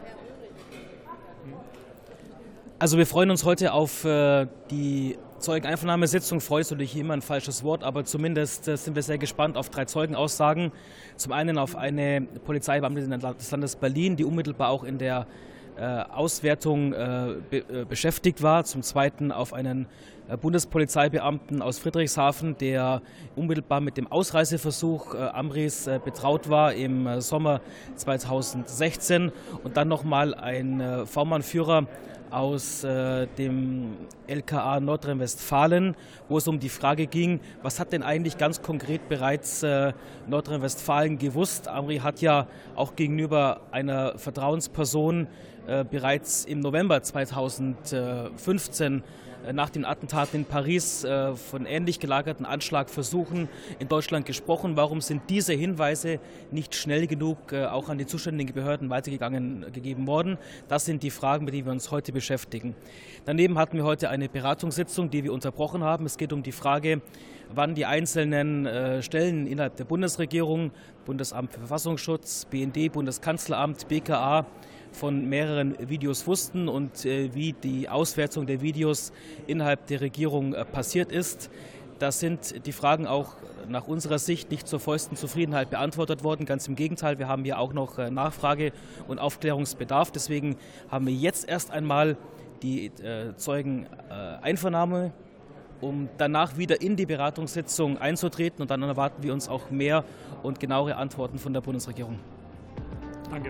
also wir freuen uns heute auf äh, die Zeugeneinvernahmesitzung. Freut ist natürlich immer ein falsches Wort, aber zumindest äh, sind wir sehr gespannt auf drei Zeugenaussagen. Zum einen auf eine Polizeibeamtin des Landes Berlin, die unmittelbar auch in der äh, Auswertung be beschäftigt war. Zum zweiten auf einen Bundespolizeibeamten aus Friedrichshafen, der unmittelbar mit dem Ausreiseversuch Amris betraut war im Sommer 2016. Und dann nochmal ein V-Mann-Führer aus äh, dem LKA Nordrhein-Westfalen, wo es um die Frage ging, was hat denn eigentlich ganz konkret bereits äh, Nordrhein-Westfalen gewusst? Amri hat ja auch gegenüber einer Vertrauensperson äh, bereits im November 2015 äh, nach den Attentaten in Paris äh, von ähnlich gelagerten Anschlagversuchen in Deutschland gesprochen. Warum sind diese Hinweise nicht schnell genug äh, auch an die zuständigen Behörden weitergegangen gegeben worden? Das sind die Fragen, mit denen wir uns heute beschäftigen. Daneben hatten wir heute eine Beratungssitzung, die wir unterbrochen haben. Es geht um die Frage, wann die einzelnen Stellen innerhalb der Bundesregierung, Bundesamt für Verfassungsschutz, BND, Bundeskanzleramt, BKA, von mehreren Videos wussten und äh, wie die Auswertung der Videos innerhalb der Regierung äh, passiert ist. Da sind die Fragen auch nach unserer Sicht nicht zur vollsten Zufriedenheit beantwortet worden. Ganz im Gegenteil, wir haben hier auch noch äh, Nachfrage und Aufklärungsbedarf. Deswegen haben wir jetzt erst einmal die Zeugeneinvernahme, um danach wieder in die Beratungssitzung einzutreten. Und dann erwarten wir uns auch mehr und genauere Antworten von der Bundesregierung.
Danke.